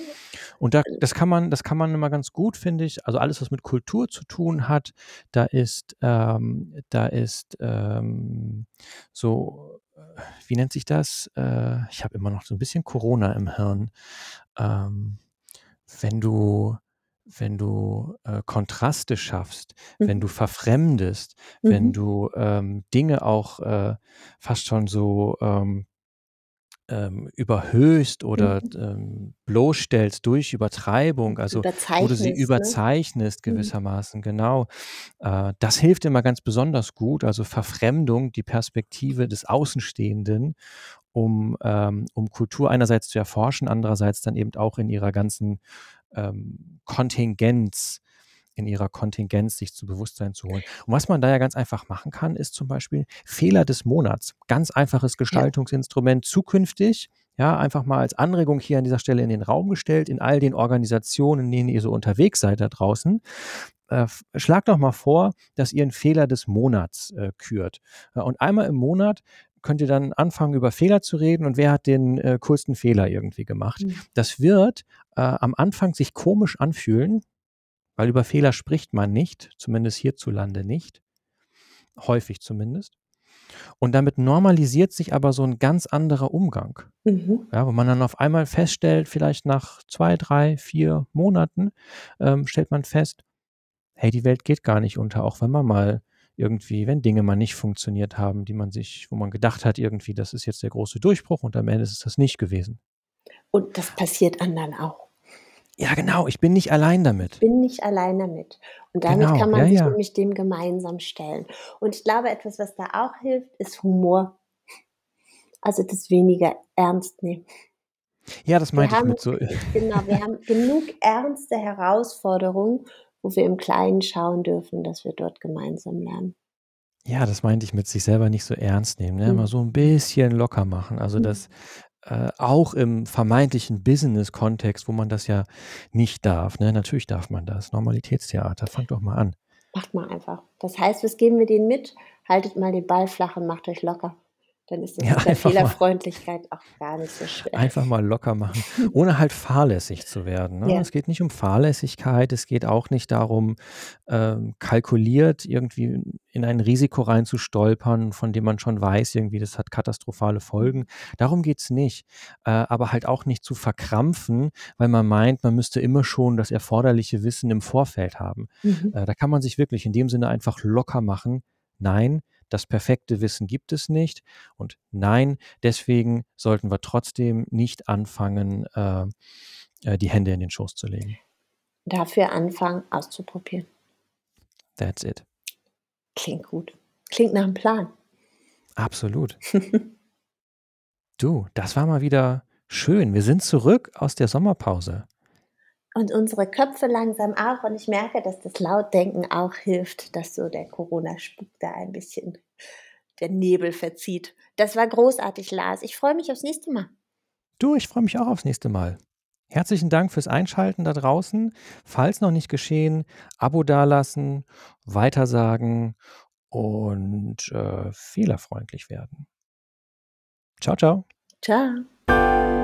Und da, das kann man, das kann man immer ganz gut, finde ich. Also alles, was mit Kultur zu tun hat, da ist, ähm, da ist ähm, so, äh, wie nennt sich das? Äh, ich habe immer noch so ein bisschen Corona im Hirn. Ähm, wenn du, wenn du äh, Kontraste schaffst, wenn Mhm. du verfremdest, wenn Mhm. du ähm, Dinge auch äh, fast schon so ähm, ähm, überhöhst oder Mhm. ähm, bloßstellst durch Übertreibung, also wo du sie Überzeichnest, ne? Mhm. gewissermaßen, genau. Äh, das hilft immer ganz besonders gut, also Verfremdung, die Perspektive des Außenstehenden, um, ähm, um Kultur einerseits zu erforschen, andererseits dann eben auch in ihrer ganzen ähm, Kontingenz, in ihrer Kontingenz sich zu Bewusstsein zu holen. Und was man da ja ganz einfach machen kann, ist zum Beispiel Fehler des Monats. Ganz einfaches. Gestaltungsinstrument zukünftig. Ja, einfach mal als Anregung hier an dieser Stelle in den Raum gestellt, in all den Organisationen, in denen ihr so unterwegs seid da draußen. Äh, schlagt doch mal vor, dass ihr einen Fehler des Monats äh, kürt. Und einmal im Monat könnt ihr dann anfangen, über Fehler zu reden und wer hat den äh, coolsten Fehler irgendwie gemacht. Mhm. Das wird äh, am Anfang sich komisch anfühlen, weil über Fehler spricht man nicht, zumindest hierzulande nicht, häufig zumindest. Und damit normalisiert sich aber so ein ganz anderer Umgang. Mhm. Ja, wo man dann auf einmal feststellt, vielleicht nach zwei, drei, vier Monaten, ähm, stellt man fest, hey, die Welt geht gar nicht unter, auch wenn man mal irgendwie, wenn Dinge mal nicht funktioniert haben, die man sich, wo man gedacht hat, irgendwie, das ist jetzt der große Durchbruch und am Ende ist es das nicht gewesen. Und das passiert anderen auch. Ja, genau, ich bin nicht allein damit. bin nicht allein damit. Und damit Genau, kann man ja, sich ja. nämlich dem gemeinsam stellen. Und ich glaube, etwas, was da auch hilft, ist Humor. Also das weniger ernst nehmen. Ja, das Wir meinte ich haben, mit so, *laughs* genau, wir haben genug ernste Herausforderungen, wo wir im Kleinen schauen dürfen, dass wir dort gemeinsam lernen. ja, das meinte ich mit sich selber nicht so ernst nehmen, ne? Mal Mhm. so ein bisschen locker machen. Also Mhm. das äh, auch im vermeintlichen Business-Kontext, wo man das ja nicht darf. Ne? Natürlich darf man das. Normalitätstheater, fang doch mal an. Macht mal einfach. Das heißt, was geben wir denen mit? Haltet mal den Ball flach und macht euch locker. Dann ist das Ja, mit der einfach mal, Fehlerfreundlichkeit auch gar nicht so schwer. einfach mal locker machen, ohne halt fahrlässig zu werden. Ne? Ja. Es geht nicht um Fahrlässigkeit, es geht auch nicht darum, ähm, kalkuliert irgendwie in ein Risiko reinzustolpern, von dem man schon weiß, irgendwie, das hat katastrophale Folgen. Darum geht's nicht. Äh, aber halt auch nicht zu verkrampfen, weil man meint, man müsste immer schon das erforderliche Wissen im Vorfeld haben. Mhm. Äh, da kann man sich wirklich in dem Sinne einfach locker machen. nein, das perfekte Wissen gibt es nicht und nein, deswegen sollten wir trotzdem nicht anfangen, äh, äh, die Hände in den Schoß zu legen. Dafür anfangen auszuprobieren. That's it. Klingt gut. Klingt nach 'm Plan. Absolut. *laughs* Du, das war mal wieder schön. Wir sind zurück aus der Sommerpause. Und unsere Köpfe langsam auch und ich merke, dass das Lautdenken auch hilft, dass so der Corona-Spuk da ein bisschen der Nebel verzieht. Das war großartig, Lars. Ich freue mich aufs nächste Mal. Du, ich freue mich auch aufs nächste Mal. Herzlichen Dank fürs Einschalten da draußen. Falls noch nicht geschehen, Abo dalassen, weitersagen und, äh, fehlerfreundlich werden. Ciao, ciao. Tschau.